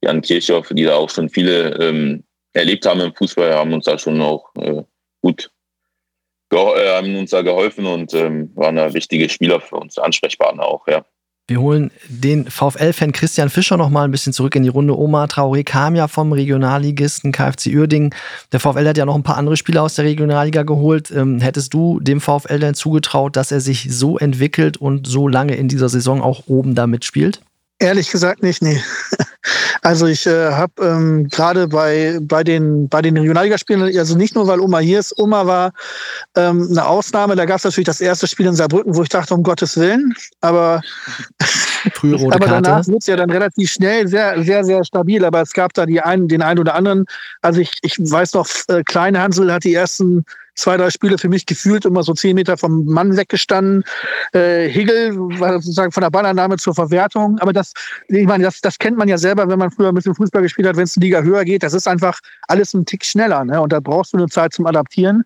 Jan Kirchhoff, die da auch schon viele ähm, erlebt haben im Fußball, haben uns da schon auch äh, gut äh, haben uns da geholfen und ähm, waren da wichtige Spieler für uns, Ansprechpartner auch, ja. Wir holen den VfL-Fan Christian Fischer noch mal ein bisschen zurück in die Runde. Omar Traoré kam ja vom Regionalligisten KfC Uerdingen. Der VfL hat ja noch ein paar andere Spieler aus der Regionalliga geholt. Ähm, hättest du dem VfL denn zugetraut, dass er sich so entwickelt und so lange in dieser Saison auch oben da mitspielt? Ehrlich gesagt nicht, nee. (laughs) Also ich äh, habe ähm, gerade bei, bei den, bei den Regionalligaspielen, also nicht nur, weil Oma hier ist, Oma war ähm, eine Ausnahme. Da gab es natürlich das erste Spiel in Saarbrücken, wo ich dachte, um Gottes Willen. Aber, (laughs) aber danach wird es ja dann relativ schnell sehr, sehr, sehr stabil. Aber es gab da die einen, den einen oder anderen. Also ich, ich weiß noch, äh, Kleine Hansel hat die ersten zwei, drei Spiele für mich gefühlt immer so zehn Meter vom Mann weggestanden. Äh, Higel war sozusagen von der Ballannahme zur Verwertung. Aber das, ich meine, das, das kennt man ja selber, wenn man früher ein bisschen Fußball gespielt hat, wenn es eine Liga höher geht. Das ist einfach alles ein Tick schneller. Ne? Und da brauchst du eine Zeit zum Adaptieren.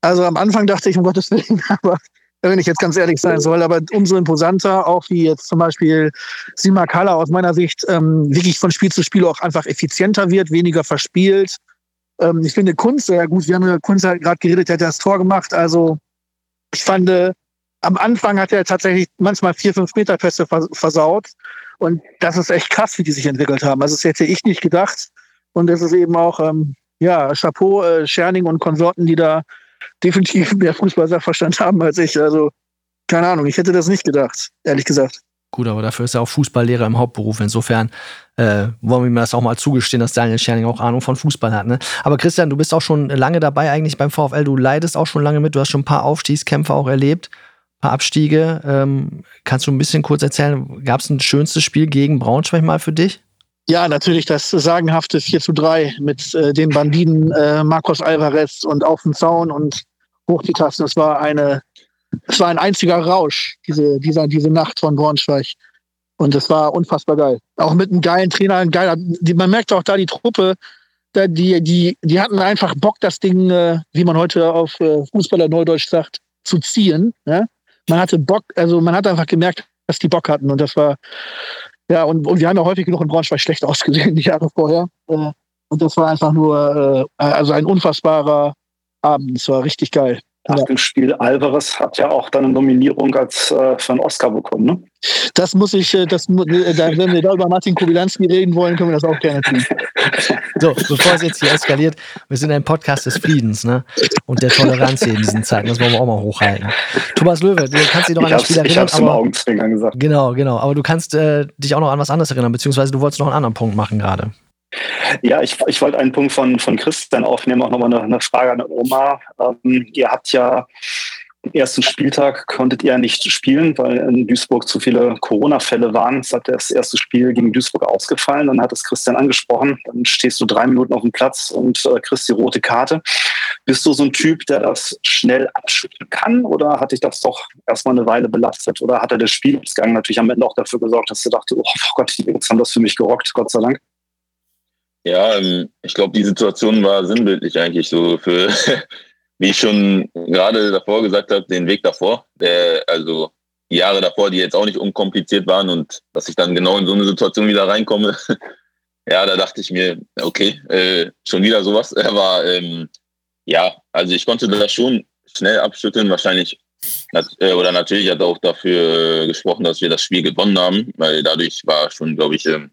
Also am Anfang dachte ich, um Gottes Willen, (laughs) aber wenn ich jetzt ganz ehrlich sein soll, aber umso imposanter, auch wie jetzt zum Beispiel Sima Kala aus meiner Sicht ähm, wirklich von Spiel zu Spiel auch einfach effizienter wird, weniger verspielt. Ähm, ich finde Kunst sehr gut. Wir haben ja Kunst halt gerade geredet, der hat das Tor gemacht. Also ich fand, äh, am Anfang hat er tatsächlich manchmal vier, fünf Meter Pässe versaut. Und das ist echt krass, wie die sich entwickelt haben. Also das hätte ich nicht gedacht. Und das ist eben auch, ähm, ja, Chapeau, äh, Scherning und Konsorten, die da definitiv mehr Fußballsachverstand haben als ich. Also, keine Ahnung, ich hätte das nicht gedacht, ehrlich gesagt. Gut, aber dafür ist er auch Fußballlehrer im Hauptberuf. Insofern äh, wollen wir ihm das auch mal zugestehen, dass Daniel Scherning auch Ahnung von Fußball hat. Ne? Aber Christian, du bist auch schon lange dabei eigentlich beim VfL. Du leidest auch schon lange mit. Du hast schon ein paar Aufstiegskämpfe auch erlebt, ein paar Abstiege. Ähm, kannst du ein bisschen kurz erzählen, gab es ein schönstes Spiel gegen Braunschweig mal für dich? Ja, natürlich das sagenhafte 4 zu 3 mit äh, den Banditen äh, Marcos Alvarez und auf dem Zaun und hoch die Tasten. Das war eine es war ein einziger Rausch, diese, dieser, diese Nacht von Braunschweig. Und es war unfassbar geil. Auch mit einem geilen Trainer, ein geiler, die, man merkt auch da die Truppe, da, die, die, die hatten einfach Bock, das Ding, äh, wie man heute auf äh, Fußballer Neudeutsch sagt, zu ziehen. Ja? Man hatte Bock, also man hat einfach gemerkt, dass die Bock hatten. Und das war, ja, und, und wir haben ja häufig genug in Braunschweig schlecht (laughs) ausgesehen, die Jahre vorher. Äh, und das war einfach nur, äh, also ein unfassbarer Abend. Es war richtig geil nach ja. dem Spiel Alvarez hat ja auch dann eine Nominierung als äh, für einen Oscar bekommen. Ne? Das muss ich, äh, das, äh, wenn wir da über Martin Kubilanski reden wollen, können wir das auch gerne tun. So, bevor es jetzt hier eskaliert, wir sind ein Podcast des Friedens ne? und der Toleranz hier in diesen Zeiten. Das wollen wir auch mal hochhalten. Thomas Löwe, du kannst dich noch an das Spiel erinnern. Ich aber, Augenzwinkern gesagt. Genau, genau. Aber du kannst äh, dich auch noch an was anderes erinnern, beziehungsweise du wolltest noch einen anderen Punkt machen gerade. Ja, ich, ich wollte einen Punkt von, von Christian aufnehmen, auch nochmal eine, eine Frage an Oma. Ähm, ihr habt ja am ersten Spieltag konntet ihr nicht spielen, weil in Duisburg zu viele Corona-Fälle waren. Es hat das erste Spiel gegen Duisburg ausgefallen. Dann hat es Christian angesprochen. Dann stehst du drei Minuten auf dem Platz und äh, kriegst die rote Karte. Bist du so ein Typ, der das schnell abschütteln kann oder hat dich das doch erstmal eine Weile belastet? Oder hat er der Spielausgang natürlich am Ende auch dafür gesorgt, dass du dachte, oh Gott, die Jungs haben das für mich gerockt, Gott sei Dank? Ja, ähm, ich glaube, die Situation war sinnbildlich eigentlich so für, (laughs) wie ich schon gerade davor gesagt habe, den Weg davor. Der, also die Jahre davor, die jetzt auch nicht unkompliziert waren und dass ich dann genau in so eine Situation wieder reinkomme. (laughs) ja, da dachte ich mir, okay, äh, schon wieder sowas. (laughs) Aber ähm, ja, also ich konnte das schon schnell abschütteln. Wahrscheinlich äh, oder natürlich hat auch dafür äh, gesprochen, dass wir das Spiel gewonnen haben, weil dadurch war schon, glaube ich, ähm,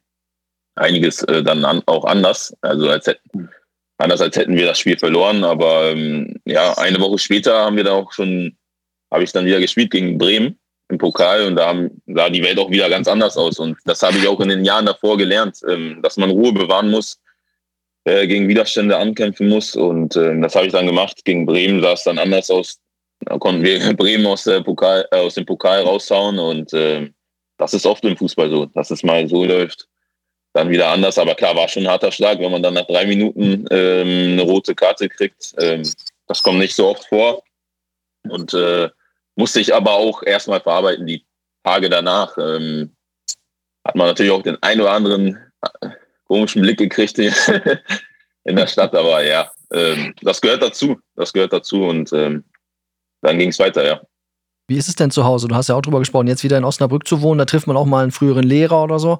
einiges äh, dann an, auch anders. Also als hätten, anders als hätten wir das Spiel verloren. Aber ähm, ja, eine Woche später haben wir da auch schon, habe ich dann wieder gespielt gegen Bremen im Pokal und da haben, sah die Welt auch wieder ganz anders aus. Und das habe ich auch in den Jahren davor gelernt, ähm, dass man Ruhe bewahren muss, äh, gegen Widerstände ankämpfen muss. Und äh, das habe ich dann gemacht. Gegen Bremen sah es dann anders aus. Da konnten wir (laughs) Bremen aus, der Pokal, äh, aus dem Pokal raushauen und äh, das ist oft im Fußball so, dass es mal so läuft dann wieder anders. Aber klar, war schon ein harter Schlag, wenn man dann nach drei Minuten ähm, eine rote Karte kriegt. Ähm, das kommt nicht so oft vor. Und äh, musste ich aber auch erstmal verarbeiten, die Tage danach. Ähm, hat man natürlich auch den ein oder anderen äh, komischen Blick gekriegt (laughs) in der Stadt. Aber ja, ähm, das gehört dazu. Das gehört dazu. Und ähm, dann ging es weiter, ja. Wie ist es denn zu Hause? Du hast ja auch drüber gesprochen, jetzt wieder in Osnabrück zu wohnen. Da trifft man auch mal einen früheren Lehrer oder so.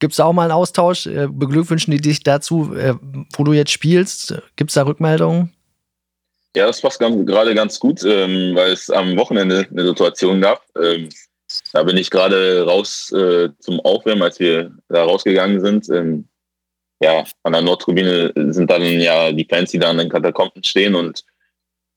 Gibt es auch mal einen Austausch? Äh, beglückwünschen die dich dazu, äh, wo du jetzt spielst? Gibt es da Rückmeldungen? Ja, das passt gerade ganz gut, ähm, weil es am Wochenende eine Situation gab. Ähm, da bin ich gerade raus äh, zum Aufwärmen, als wir da rausgegangen sind. Ähm, ja, an der Nordtribüne sind dann ja die Fans, die da an den Katakomben stehen. Und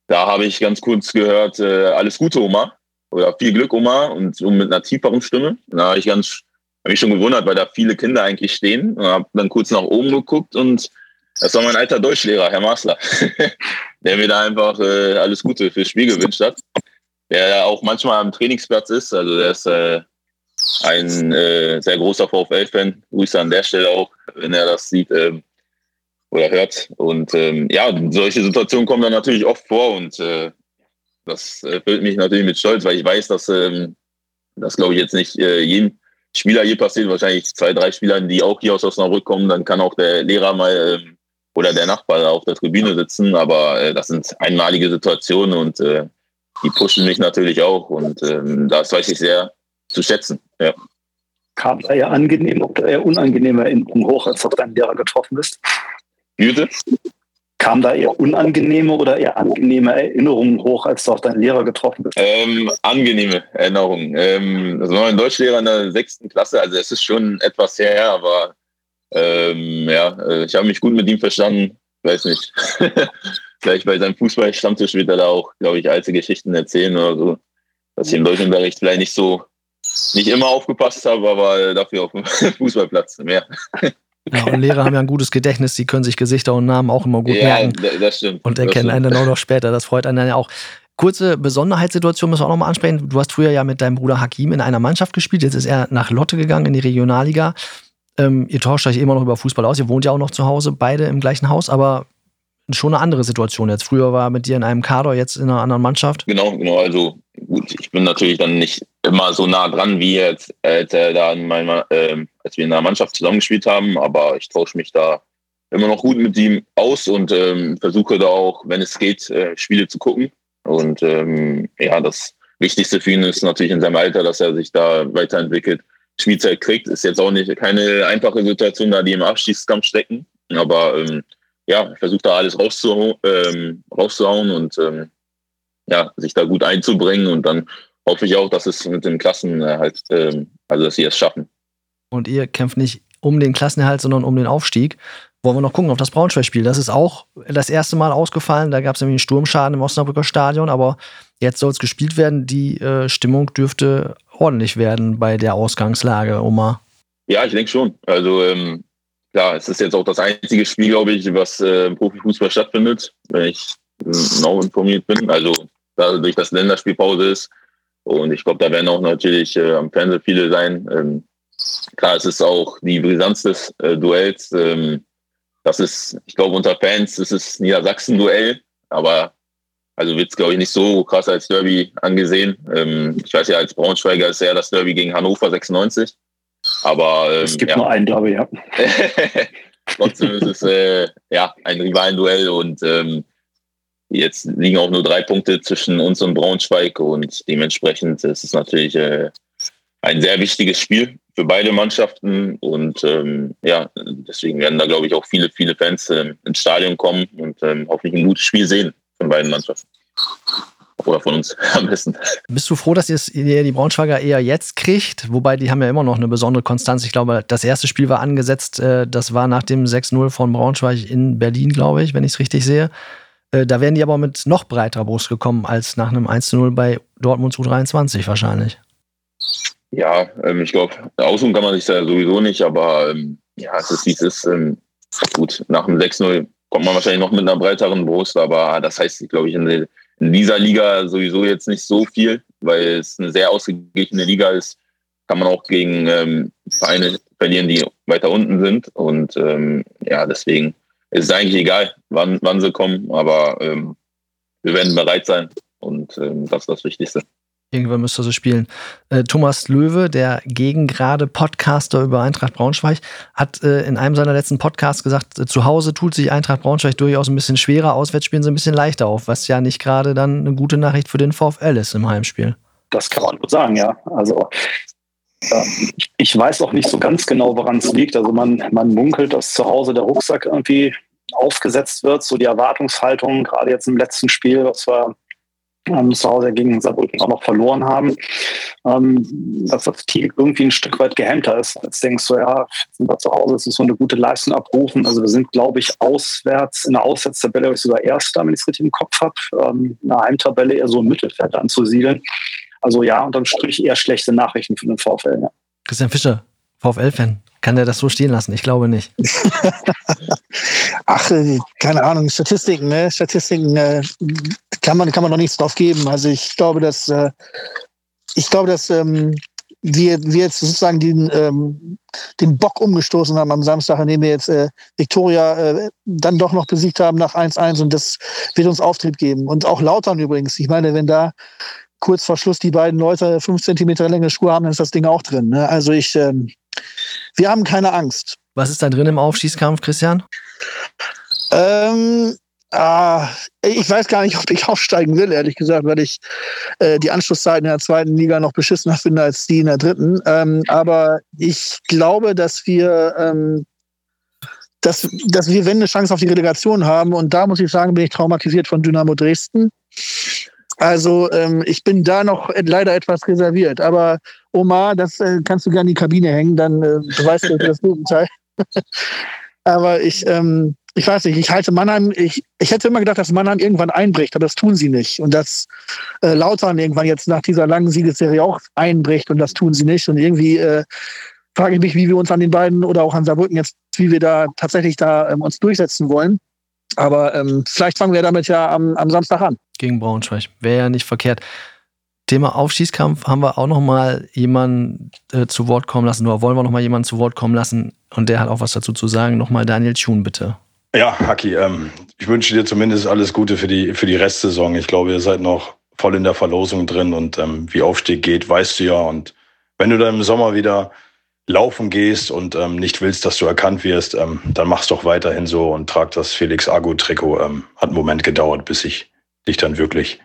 da habe ich ganz kurz gehört, äh, alles Gute, Oma. Oder viel Glück, Oma. Und so mit einer tieferen Stimme. Da habe ich ganz habe mich schon gewundert, weil da viele Kinder eigentlich stehen. Und habe dann kurz nach oben geguckt und das war mein alter Deutschlehrer, Herr Masler, (laughs) der mir da einfach äh, alles Gute fürs Spiel gewünscht hat. Der auch manchmal am Trainingsplatz ist. Also der ist äh, ein äh, sehr großer VfL-Fan. Grüße an der Stelle auch, wenn er das sieht ähm, oder hört. Und ähm, ja, solche Situationen kommen dann natürlich oft vor und äh, das erfüllt mich natürlich mit Stolz, weil ich weiß, dass ähm, das glaube ich jetzt nicht äh, jedem Spieler hier passiert, wahrscheinlich zwei, drei Spieler, die auch hier aus Osnabrück kommen, dann kann auch der Lehrer mal ähm, oder der Nachbar auf der Tribüne sitzen, aber äh, das sind einmalige Situationen und äh, die pushen mich natürlich auch und ähm, das weiß ich sehr zu schätzen. Ja. Kam da eher angenehm oder eher unangenehme Erinnerungen hoch, als du deinen Lehrer getroffen bist? Bitte? Kam da eher unangenehme oder eher angenehme Erinnerungen hoch, als du auf deinen Lehrer getroffen bist? Ähm, angenehme Erinnerungen. Ähm, das war mein Deutschlehrer in der sechsten Klasse, also es ist schon etwas her, aber ähm, ja, äh, ich habe mich gut mit ihm verstanden. Weiß nicht. (laughs) Vielleicht bei seinem Fußballstammtisch wird er da auch, glaube ich, alte Geschichten erzählen oder so. Dass ich im Deutschunterricht vielleicht nicht so nicht immer aufgepasst habe, aber dafür auf dem (laughs) Fußballplatz mehr. Ja, und Lehrer haben ja ein gutes Gedächtnis, die können sich Gesichter und Namen auch immer gut ja, merken. das stimmt. Und erkennen einen dann auch noch später. Das freut einen dann ja auch. Kurze Besonderheitssituation müssen wir auch nochmal ansprechen. Du hast früher ja mit deinem Bruder Hakim in einer Mannschaft gespielt. Jetzt ist er nach Lotte gegangen in die Regionalliga. Ähm, ihr tauscht euch immer noch über Fußball aus. Ihr wohnt ja auch noch zu Hause, beide im gleichen Haus, aber schon eine andere Situation jetzt. Früher war er mit dir in einem Kader, jetzt in einer anderen Mannschaft. Genau, genau. Also gut, ich bin natürlich dann nicht immer so nah dran wie jetzt, als, äh, da in meiner, äh, als wir in einer Mannschaft zusammengespielt haben, aber ich tausche mich da immer noch gut mit ihm aus und ähm, versuche da auch, wenn es geht, äh, Spiele zu gucken. Und ähm, ja, das Wichtigste für ihn ist natürlich in seinem Alter, dass er sich da weiterentwickelt. Spielzeit kriegt, ist jetzt auch nicht keine einfache Situation, da die im Abstiegskampf stecken. Aber ähm, ja, ich versuche da alles rauszuhauen, ähm, rauszuhauen und ähm, ja, sich da gut einzubringen. Und dann hoffe ich auch, dass es mit dem Klassenerhalt, ähm, also dass sie es schaffen. Und ihr kämpft nicht um den Klassenerhalt, sondern um den Aufstieg. Wollen wir noch gucken auf das Braunschweig-Spiel. Das ist auch das erste Mal ausgefallen. Da gab es nämlich einen Sturmschaden im Osnabrücker Stadion, aber jetzt soll es gespielt werden. Die äh, Stimmung dürfte ordentlich werden bei der Ausgangslage, Oma. Ja, ich denke schon. Also ähm, klar, es ist jetzt auch das einzige Spiel, glaube ich, was äh, im Profifußball stattfindet, wenn ich genau informiert bin. Also dadurch, dass Länderspielpause ist. Und ich glaube, da werden auch natürlich äh, am Fernsehen viele sein. Ähm, klar, es ist auch die Brisanz des äh, Duells. Ähm, das ist, ich glaube, unter Fans ist es Niedersachsen-Duell, aber also wird es, glaube ich, nicht so krass als Derby angesehen. Ähm, ich weiß ja, als Braunschweiger ist ja das Derby gegen Hannover 96. Aber ähm, es gibt ja. nur einen Derby, ja. (laughs) Trotzdem ist es äh, ja ein Rivalenduell und ähm, jetzt liegen auch nur drei Punkte zwischen uns und Braunschweig und dementsprechend ist es natürlich äh, ein sehr wichtiges Spiel für beide Mannschaften und ähm, ja, deswegen werden da, glaube ich, auch viele, viele Fans äh, ins Stadion kommen und ähm, hoffentlich ein gutes Spiel sehen von beiden Mannschaften. Oder von uns (laughs) am besten. Bist du froh, dass ihr die Braunschweiger eher jetzt kriegt? Wobei die haben ja immer noch eine besondere Konstanz. Ich glaube, das erste Spiel war angesetzt, äh, das war nach dem 6-0 von Braunschweig in Berlin, glaube ich, wenn ich es richtig sehe. Äh, da wären die aber mit noch breiterer Brust gekommen als nach einem 1-0 bei Dortmund U23 wahrscheinlich. Ja, ähm, ich glaube, ausruhen kann man sich da sowieso nicht, aber ähm, ja, es ist wie es ist. Ähm, gut, nach dem 6-0 kommt man wahrscheinlich noch mit einer breiteren Brust, aber das heißt, glaube ich, in, in, dieser Liga sowieso jetzt nicht so viel, weil es eine sehr ausgeglichene Liga ist, kann man auch gegen ähm, Vereine verlieren, die weiter unten sind. Und ähm, ja, deswegen ist es eigentlich egal, wann, wann sie kommen, aber ähm, wir werden bereit sein und ähm, das ist das Wichtigste. Irgendwann müsste er so spielen. Äh, Thomas Löwe, der gegengrade Podcaster über Eintracht Braunschweig, hat äh, in einem seiner letzten Podcasts gesagt, äh, zu Hause tut sich Eintracht Braunschweig durchaus ein bisschen schwerer, auswärts spielen sie ein bisschen leichter auf, was ja nicht gerade dann eine gute Nachricht für den VfL ist im Heimspiel. Das kann man nur sagen, ja. Also ich weiß auch nicht so ganz genau, woran es liegt. Also man, man munkelt, dass zu Hause der Rucksack irgendwie aufgesetzt wird, so die Erwartungshaltung, gerade jetzt im letzten Spiel, was wir ähm, zu Hause gegen Saarbrücken auch noch verloren haben, ähm, dass das Team irgendwie ein Stück weit gehemmter ist. Jetzt denkst du, ja, sind wir zu Hause, es ist so eine gute Leistung abrufen. Also wir sind, glaube ich, auswärts, in der Auswärtstabelle sogar Erster, wenn ich es richtig im Kopf habe, ähm, in der Heimtabelle eher so im Mittelfeld anzusiedeln. Also ja, unterm Strich eher schlechte Nachrichten für den VfL. Ja. Christian Fischer, VfL-Fan. Kann der das so stehen lassen? Ich glaube nicht. (laughs) Ach, äh, keine Ahnung, Statistiken, ne? Statistiken äh, kann man, kann man noch nichts drauf geben. Also ich glaube, dass äh, ich glaube, dass ähm, wir, wir jetzt sozusagen den, ähm, den Bock umgestoßen haben am Samstag, indem wir jetzt äh, Viktoria äh, dann doch noch besiegt haben nach 1-1 und das wird uns Auftrieb geben. Und auch Lautern übrigens. Ich meine, wenn da kurz vor Schluss die beiden Leute fünf Zentimeter längere Schuhe haben, dann ist das Ding auch drin. Ne? Also ich, ähm, wir haben keine Angst. Was ist da drin im Aufschießkampf, Christian? Ähm, ah, ich weiß gar nicht, ob ich aufsteigen will, ehrlich gesagt, weil ich äh, die Anschlusszeiten in der zweiten Liga noch beschissener finde als die in der dritten. Ähm, aber ich glaube, dass wir, ähm, dass, dass wir, wenn eine Chance auf die Relegation haben, und da muss ich sagen, bin ich traumatisiert von Dynamo Dresden. Also ähm, ich bin da noch leider etwas reserviert. Aber Omar, das äh, kannst du gerne in die Kabine hängen, dann äh, du weißt du das Gegenteil. (laughs) Aber ich, ähm, ich weiß nicht, ich halte Mannheim, ich, ich hätte immer gedacht, dass Mannheim irgendwann einbricht, aber das tun sie nicht. Und dass äh, Lautern irgendwann jetzt nach dieser langen Siegesserie auch einbricht und das tun sie nicht. Und irgendwie äh, frage ich mich, wie wir uns an den beiden oder auch an Saarbrücken jetzt, wie wir da tatsächlich da ähm, uns durchsetzen wollen. Aber ähm, vielleicht fangen wir damit ja am, am Samstag an. Gegen Braunschweig. Wäre ja nicht verkehrt. Thema Aufschießkampf haben wir auch noch mal jemanden äh, zu Wort kommen lassen oder wollen wir noch mal jemanden zu Wort kommen lassen und der hat auch was dazu zu sagen. Nochmal Daniel Thun, bitte. Ja, Haki, ähm, ich wünsche dir zumindest alles Gute für die, für die Restsaison. Ich glaube, ihr seid noch voll in der Verlosung drin und ähm, wie Aufstieg geht, weißt du ja. Und wenn du dann im Sommer wieder laufen gehst und ähm, nicht willst, dass du erkannt wirst, ähm, dann mach's doch weiterhin so und trag das Felix Agu-Trikot. Ähm, hat einen Moment gedauert, bis ich dich dann wirklich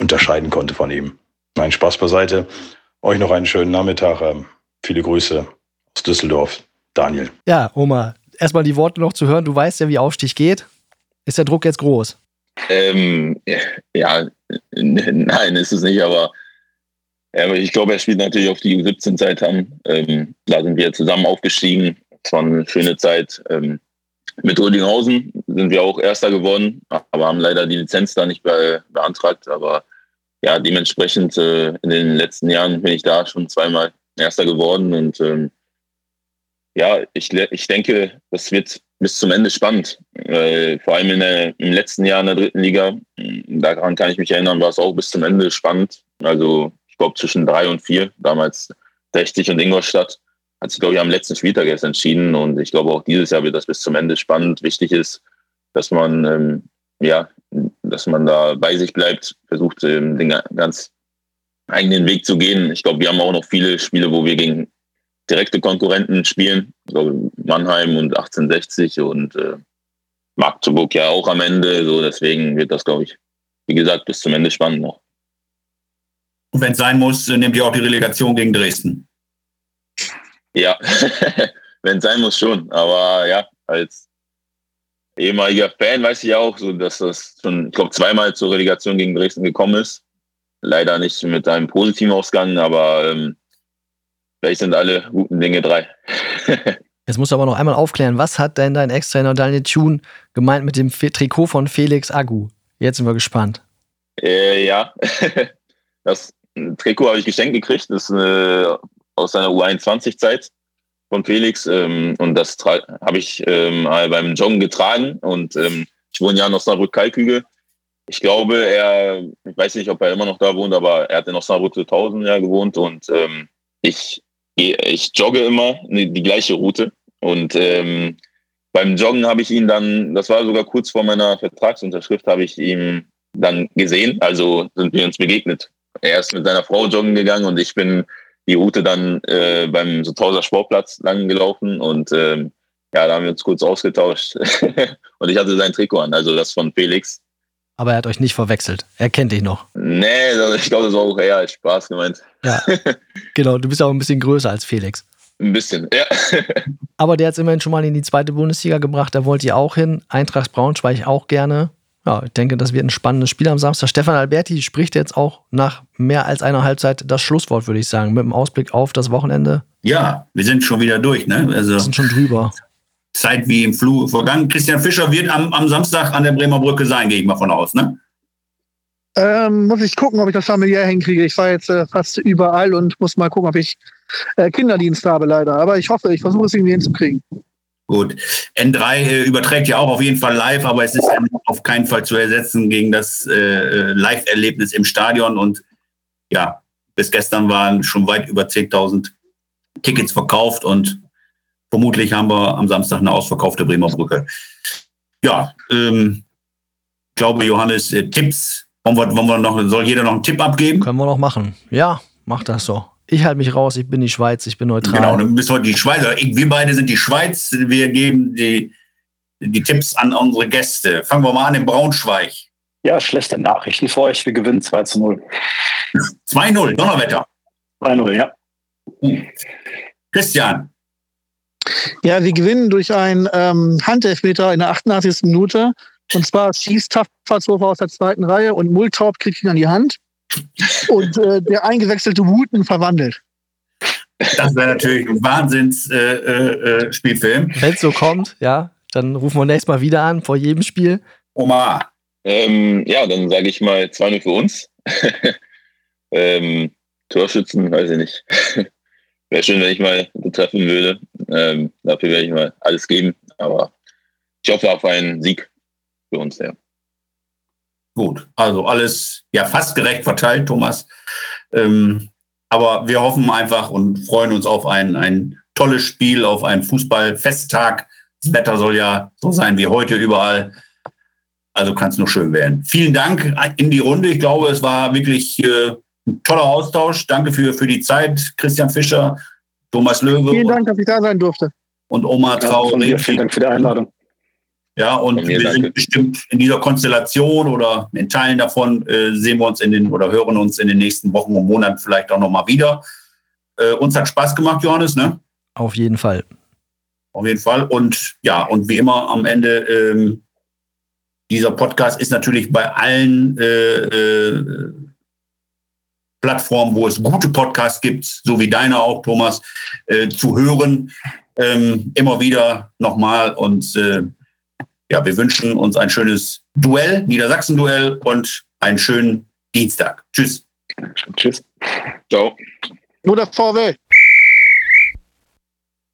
unterscheiden konnte von ihm. Nein, Spaß beiseite. Euch noch einen schönen Nachmittag. Ähm, viele Grüße aus Düsseldorf. Daniel. Ja, Oma, erstmal die Worte noch zu hören. Du weißt ja, wie Aufstieg geht. Ist der Druck jetzt groß? Ähm, ja, nein, ist es nicht, aber ich glaube, er spielt natürlich auf die U17-Zeit an. Ähm, da sind wir zusammen aufgestiegen. Es war eine schöne Zeit. Ähm, mit Rödinghausen sind wir auch Erster geworden, aber haben leider die Lizenz da nicht be beantragt. Aber ja, dementsprechend äh, in den letzten Jahren bin ich da schon zweimal Erster geworden und ähm, ja, ich, ich denke, das wird bis zum Ende spannend. Äh, vor allem der, im letzten Jahr in der dritten Liga, daran kann ich mich erinnern, war es auch bis zum Ende spannend. Also ich glaube zwischen drei und vier, damals 60 und Ingolstadt, hat sich, glaube ich, am letzten Spieltag erst entschieden. Und ich glaube auch dieses Jahr wird das bis zum Ende spannend. Wichtig ist, dass man ähm, ja, dass man da bei sich bleibt, versucht ähm, den ganz eigenen Weg zu gehen. Ich glaube, wir haben auch noch viele Spiele, wo wir gegen direkte Konkurrenten spielen. So Mannheim und 1860 und äh, Magdeburg ja auch am Ende. So deswegen wird das, glaube ich, wie gesagt, bis zum Ende spannend noch. Und wenn es sein muss, nehmt ihr auch die Relegation gegen Dresden. Ja, (laughs) wenn es sein muss schon. Aber ja, als ehemaliger Fan weiß ich auch, so dass das schon, ich glaube, zweimal zur Relegation gegen Dresden gekommen ist. Leider nicht mit einem positiven Ausgang, aber ähm, Vielleicht sind alle guten Dinge drei. (laughs) Jetzt musst du aber noch einmal aufklären, was hat denn dein Ex-Trainer Daniel Thune gemeint mit dem Trikot von Felix Agu? Jetzt sind wir gespannt. Äh, ja, (laughs) das Trikot habe ich geschenkt gekriegt. Das ist eine, aus seiner U21-Zeit von Felix. Ähm, und das habe ich ähm, beim Joggen getragen. Und ähm, ich wohne ja in Osnabrück-Kalkügel. Ich glaube, er, ich weiß nicht, ob er immer noch da wohnt, aber er hat in Osnabrück 1000 ja gewohnt. Und ähm, ich ich jogge immer die gleiche Route und ähm, beim Joggen habe ich ihn dann, das war sogar kurz vor meiner Vertragsunterschrift, habe ich ihn dann gesehen. Also sind wir uns begegnet. Er ist mit seiner Frau joggen gegangen und ich bin die Route dann äh, beim Sothauser Sportplatz lang gelaufen und ähm, ja, da haben wir uns kurz ausgetauscht (laughs) und ich hatte sein Trikot an, also das von Felix. Aber er hat euch nicht verwechselt. Er kennt dich noch. Nee, ich glaube, das war auch eher als Spaß gemeint. Ja, (laughs) genau. Du bist auch ein bisschen größer als Felix. Ein bisschen, ja. (laughs) Aber der hat es immerhin schon mal in die zweite Bundesliga gebracht. Da wollt ihr auch hin. Eintracht Braunschweig auch gerne. Ja, ich denke, das wird ein spannendes Spiel am Samstag. Stefan Alberti spricht jetzt auch nach mehr als einer Halbzeit das Schlusswort, würde ich sagen, mit dem Ausblick auf das Wochenende. Ja, wir sind schon wieder durch, ne? Also, wir sind schon drüber. Zeit wie im Flug vergangen. Christian Fischer wird am, am Samstag an der Bremer Brücke sein, gehe ich mal von aus, ne? Ähm, muss ich gucken, ob ich das familiär hinkriege. Ich war jetzt äh, fast überall und muss mal gucken, ob ich äh, Kinderdienst habe, leider. Aber ich hoffe, ich versuche es irgendwie hinzukriegen. Gut. N3 äh, überträgt ja auch auf jeden Fall live, aber es ist auf keinen Fall zu ersetzen gegen das äh, äh, Live-Erlebnis im Stadion. Und ja, bis gestern waren schon weit über 10.000 Tickets verkauft und Vermutlich haben wir am Samstag eine ausverkaufte Bremer Brücke. Ja, ähm, ich glaube, Johannes, äh, Tipps. Wollen wir, wollen wir noch, soll jeder noch einen Tipp abgeben? Können wir noch machen. Ja, mach das so. Ich halte mich raus, ich bin die Schweiz, ich bin neutral. Genau, dann bist du die Schweiz. Wir beide sind die Schweiz. Wir geben die, die Tipps an unsere Gäste. Fangen wir mal an in Braunschweig. Ja, schlechte Nachrichten für euch. Wir gewinnen 2 zu 0. 2-0, Donnerwetter. 2-0, ja. Christian. Ja, wir gewinnen durch einen ähm, Handelfmeter in der 88. Minute. Und zwar schießt Tapferzhofer aus der zweiten Reihe und Multaub kriegt ihn an die Hand. Und äh, der eingewechselte Wooten verwandelt. Das wäre natürlich ein Wahnsinns-Spielfilm. Äh, äh, Wenn es so kommt, ja. Dann rufen wir nächstes Mal wieder an, vor jedem Spiel. Omar. Ähm, ja, dann sage ich mal 2-0 für uns. (laughs) ähm, Torschützen, weiß ich nicht. (laughs) Wäre schön, wenn ich mal treffen würde. Ähm, dafür werde ich mal alles geben. Aber ich hoffe auf einen Sieg für uns, ja. Gut, also alles ja fast gerecht verteilt, Thomas. Ähm, aber wir hoffen einfach und freuen uns auf ein, ein tolles Spiel, auf einen Fußballfesttag. Das Wetter soll ja so sein wie heute überall. Also kann es nur schön werden. Vielen Dank in die Runde. Ich glaube, es war wirklich äh, ein toller Austausch. Danke für, für die Zeit, Christian Fischer, Thomas Löwe. Vielen Dank, dass ich da sein durfte. Und Omar Traoré. Ja, vielen Dank für die Einladung. Ja, und wir danke. sind bestimmt in dieser Konstellation oder in Teilen davon äh, sehen wir uns in den oder hören uns in den nächsten Wochen und Monaten vielleicht auch nochmal wieder. Äh, uns hat Spaß gemacht, Johannes, ne? Auf jeden Fall. Auf jeden Fall. Und ja, und wie immer am Ende, ähm, dieser Podcast ist natürlich bei allen äh, äh, Plattformen, wo es gute Podcasts gibt, so wie deine auch, Thomas, äh, zu hören. Ähm, immer wieder nochmal. Und äh, ja, wir wünschen uns ein schönes Duell, Niedersachsen-Duell und einen schönen Dienstag. Tschüss. Tschüss. Ciao. Nur der VW.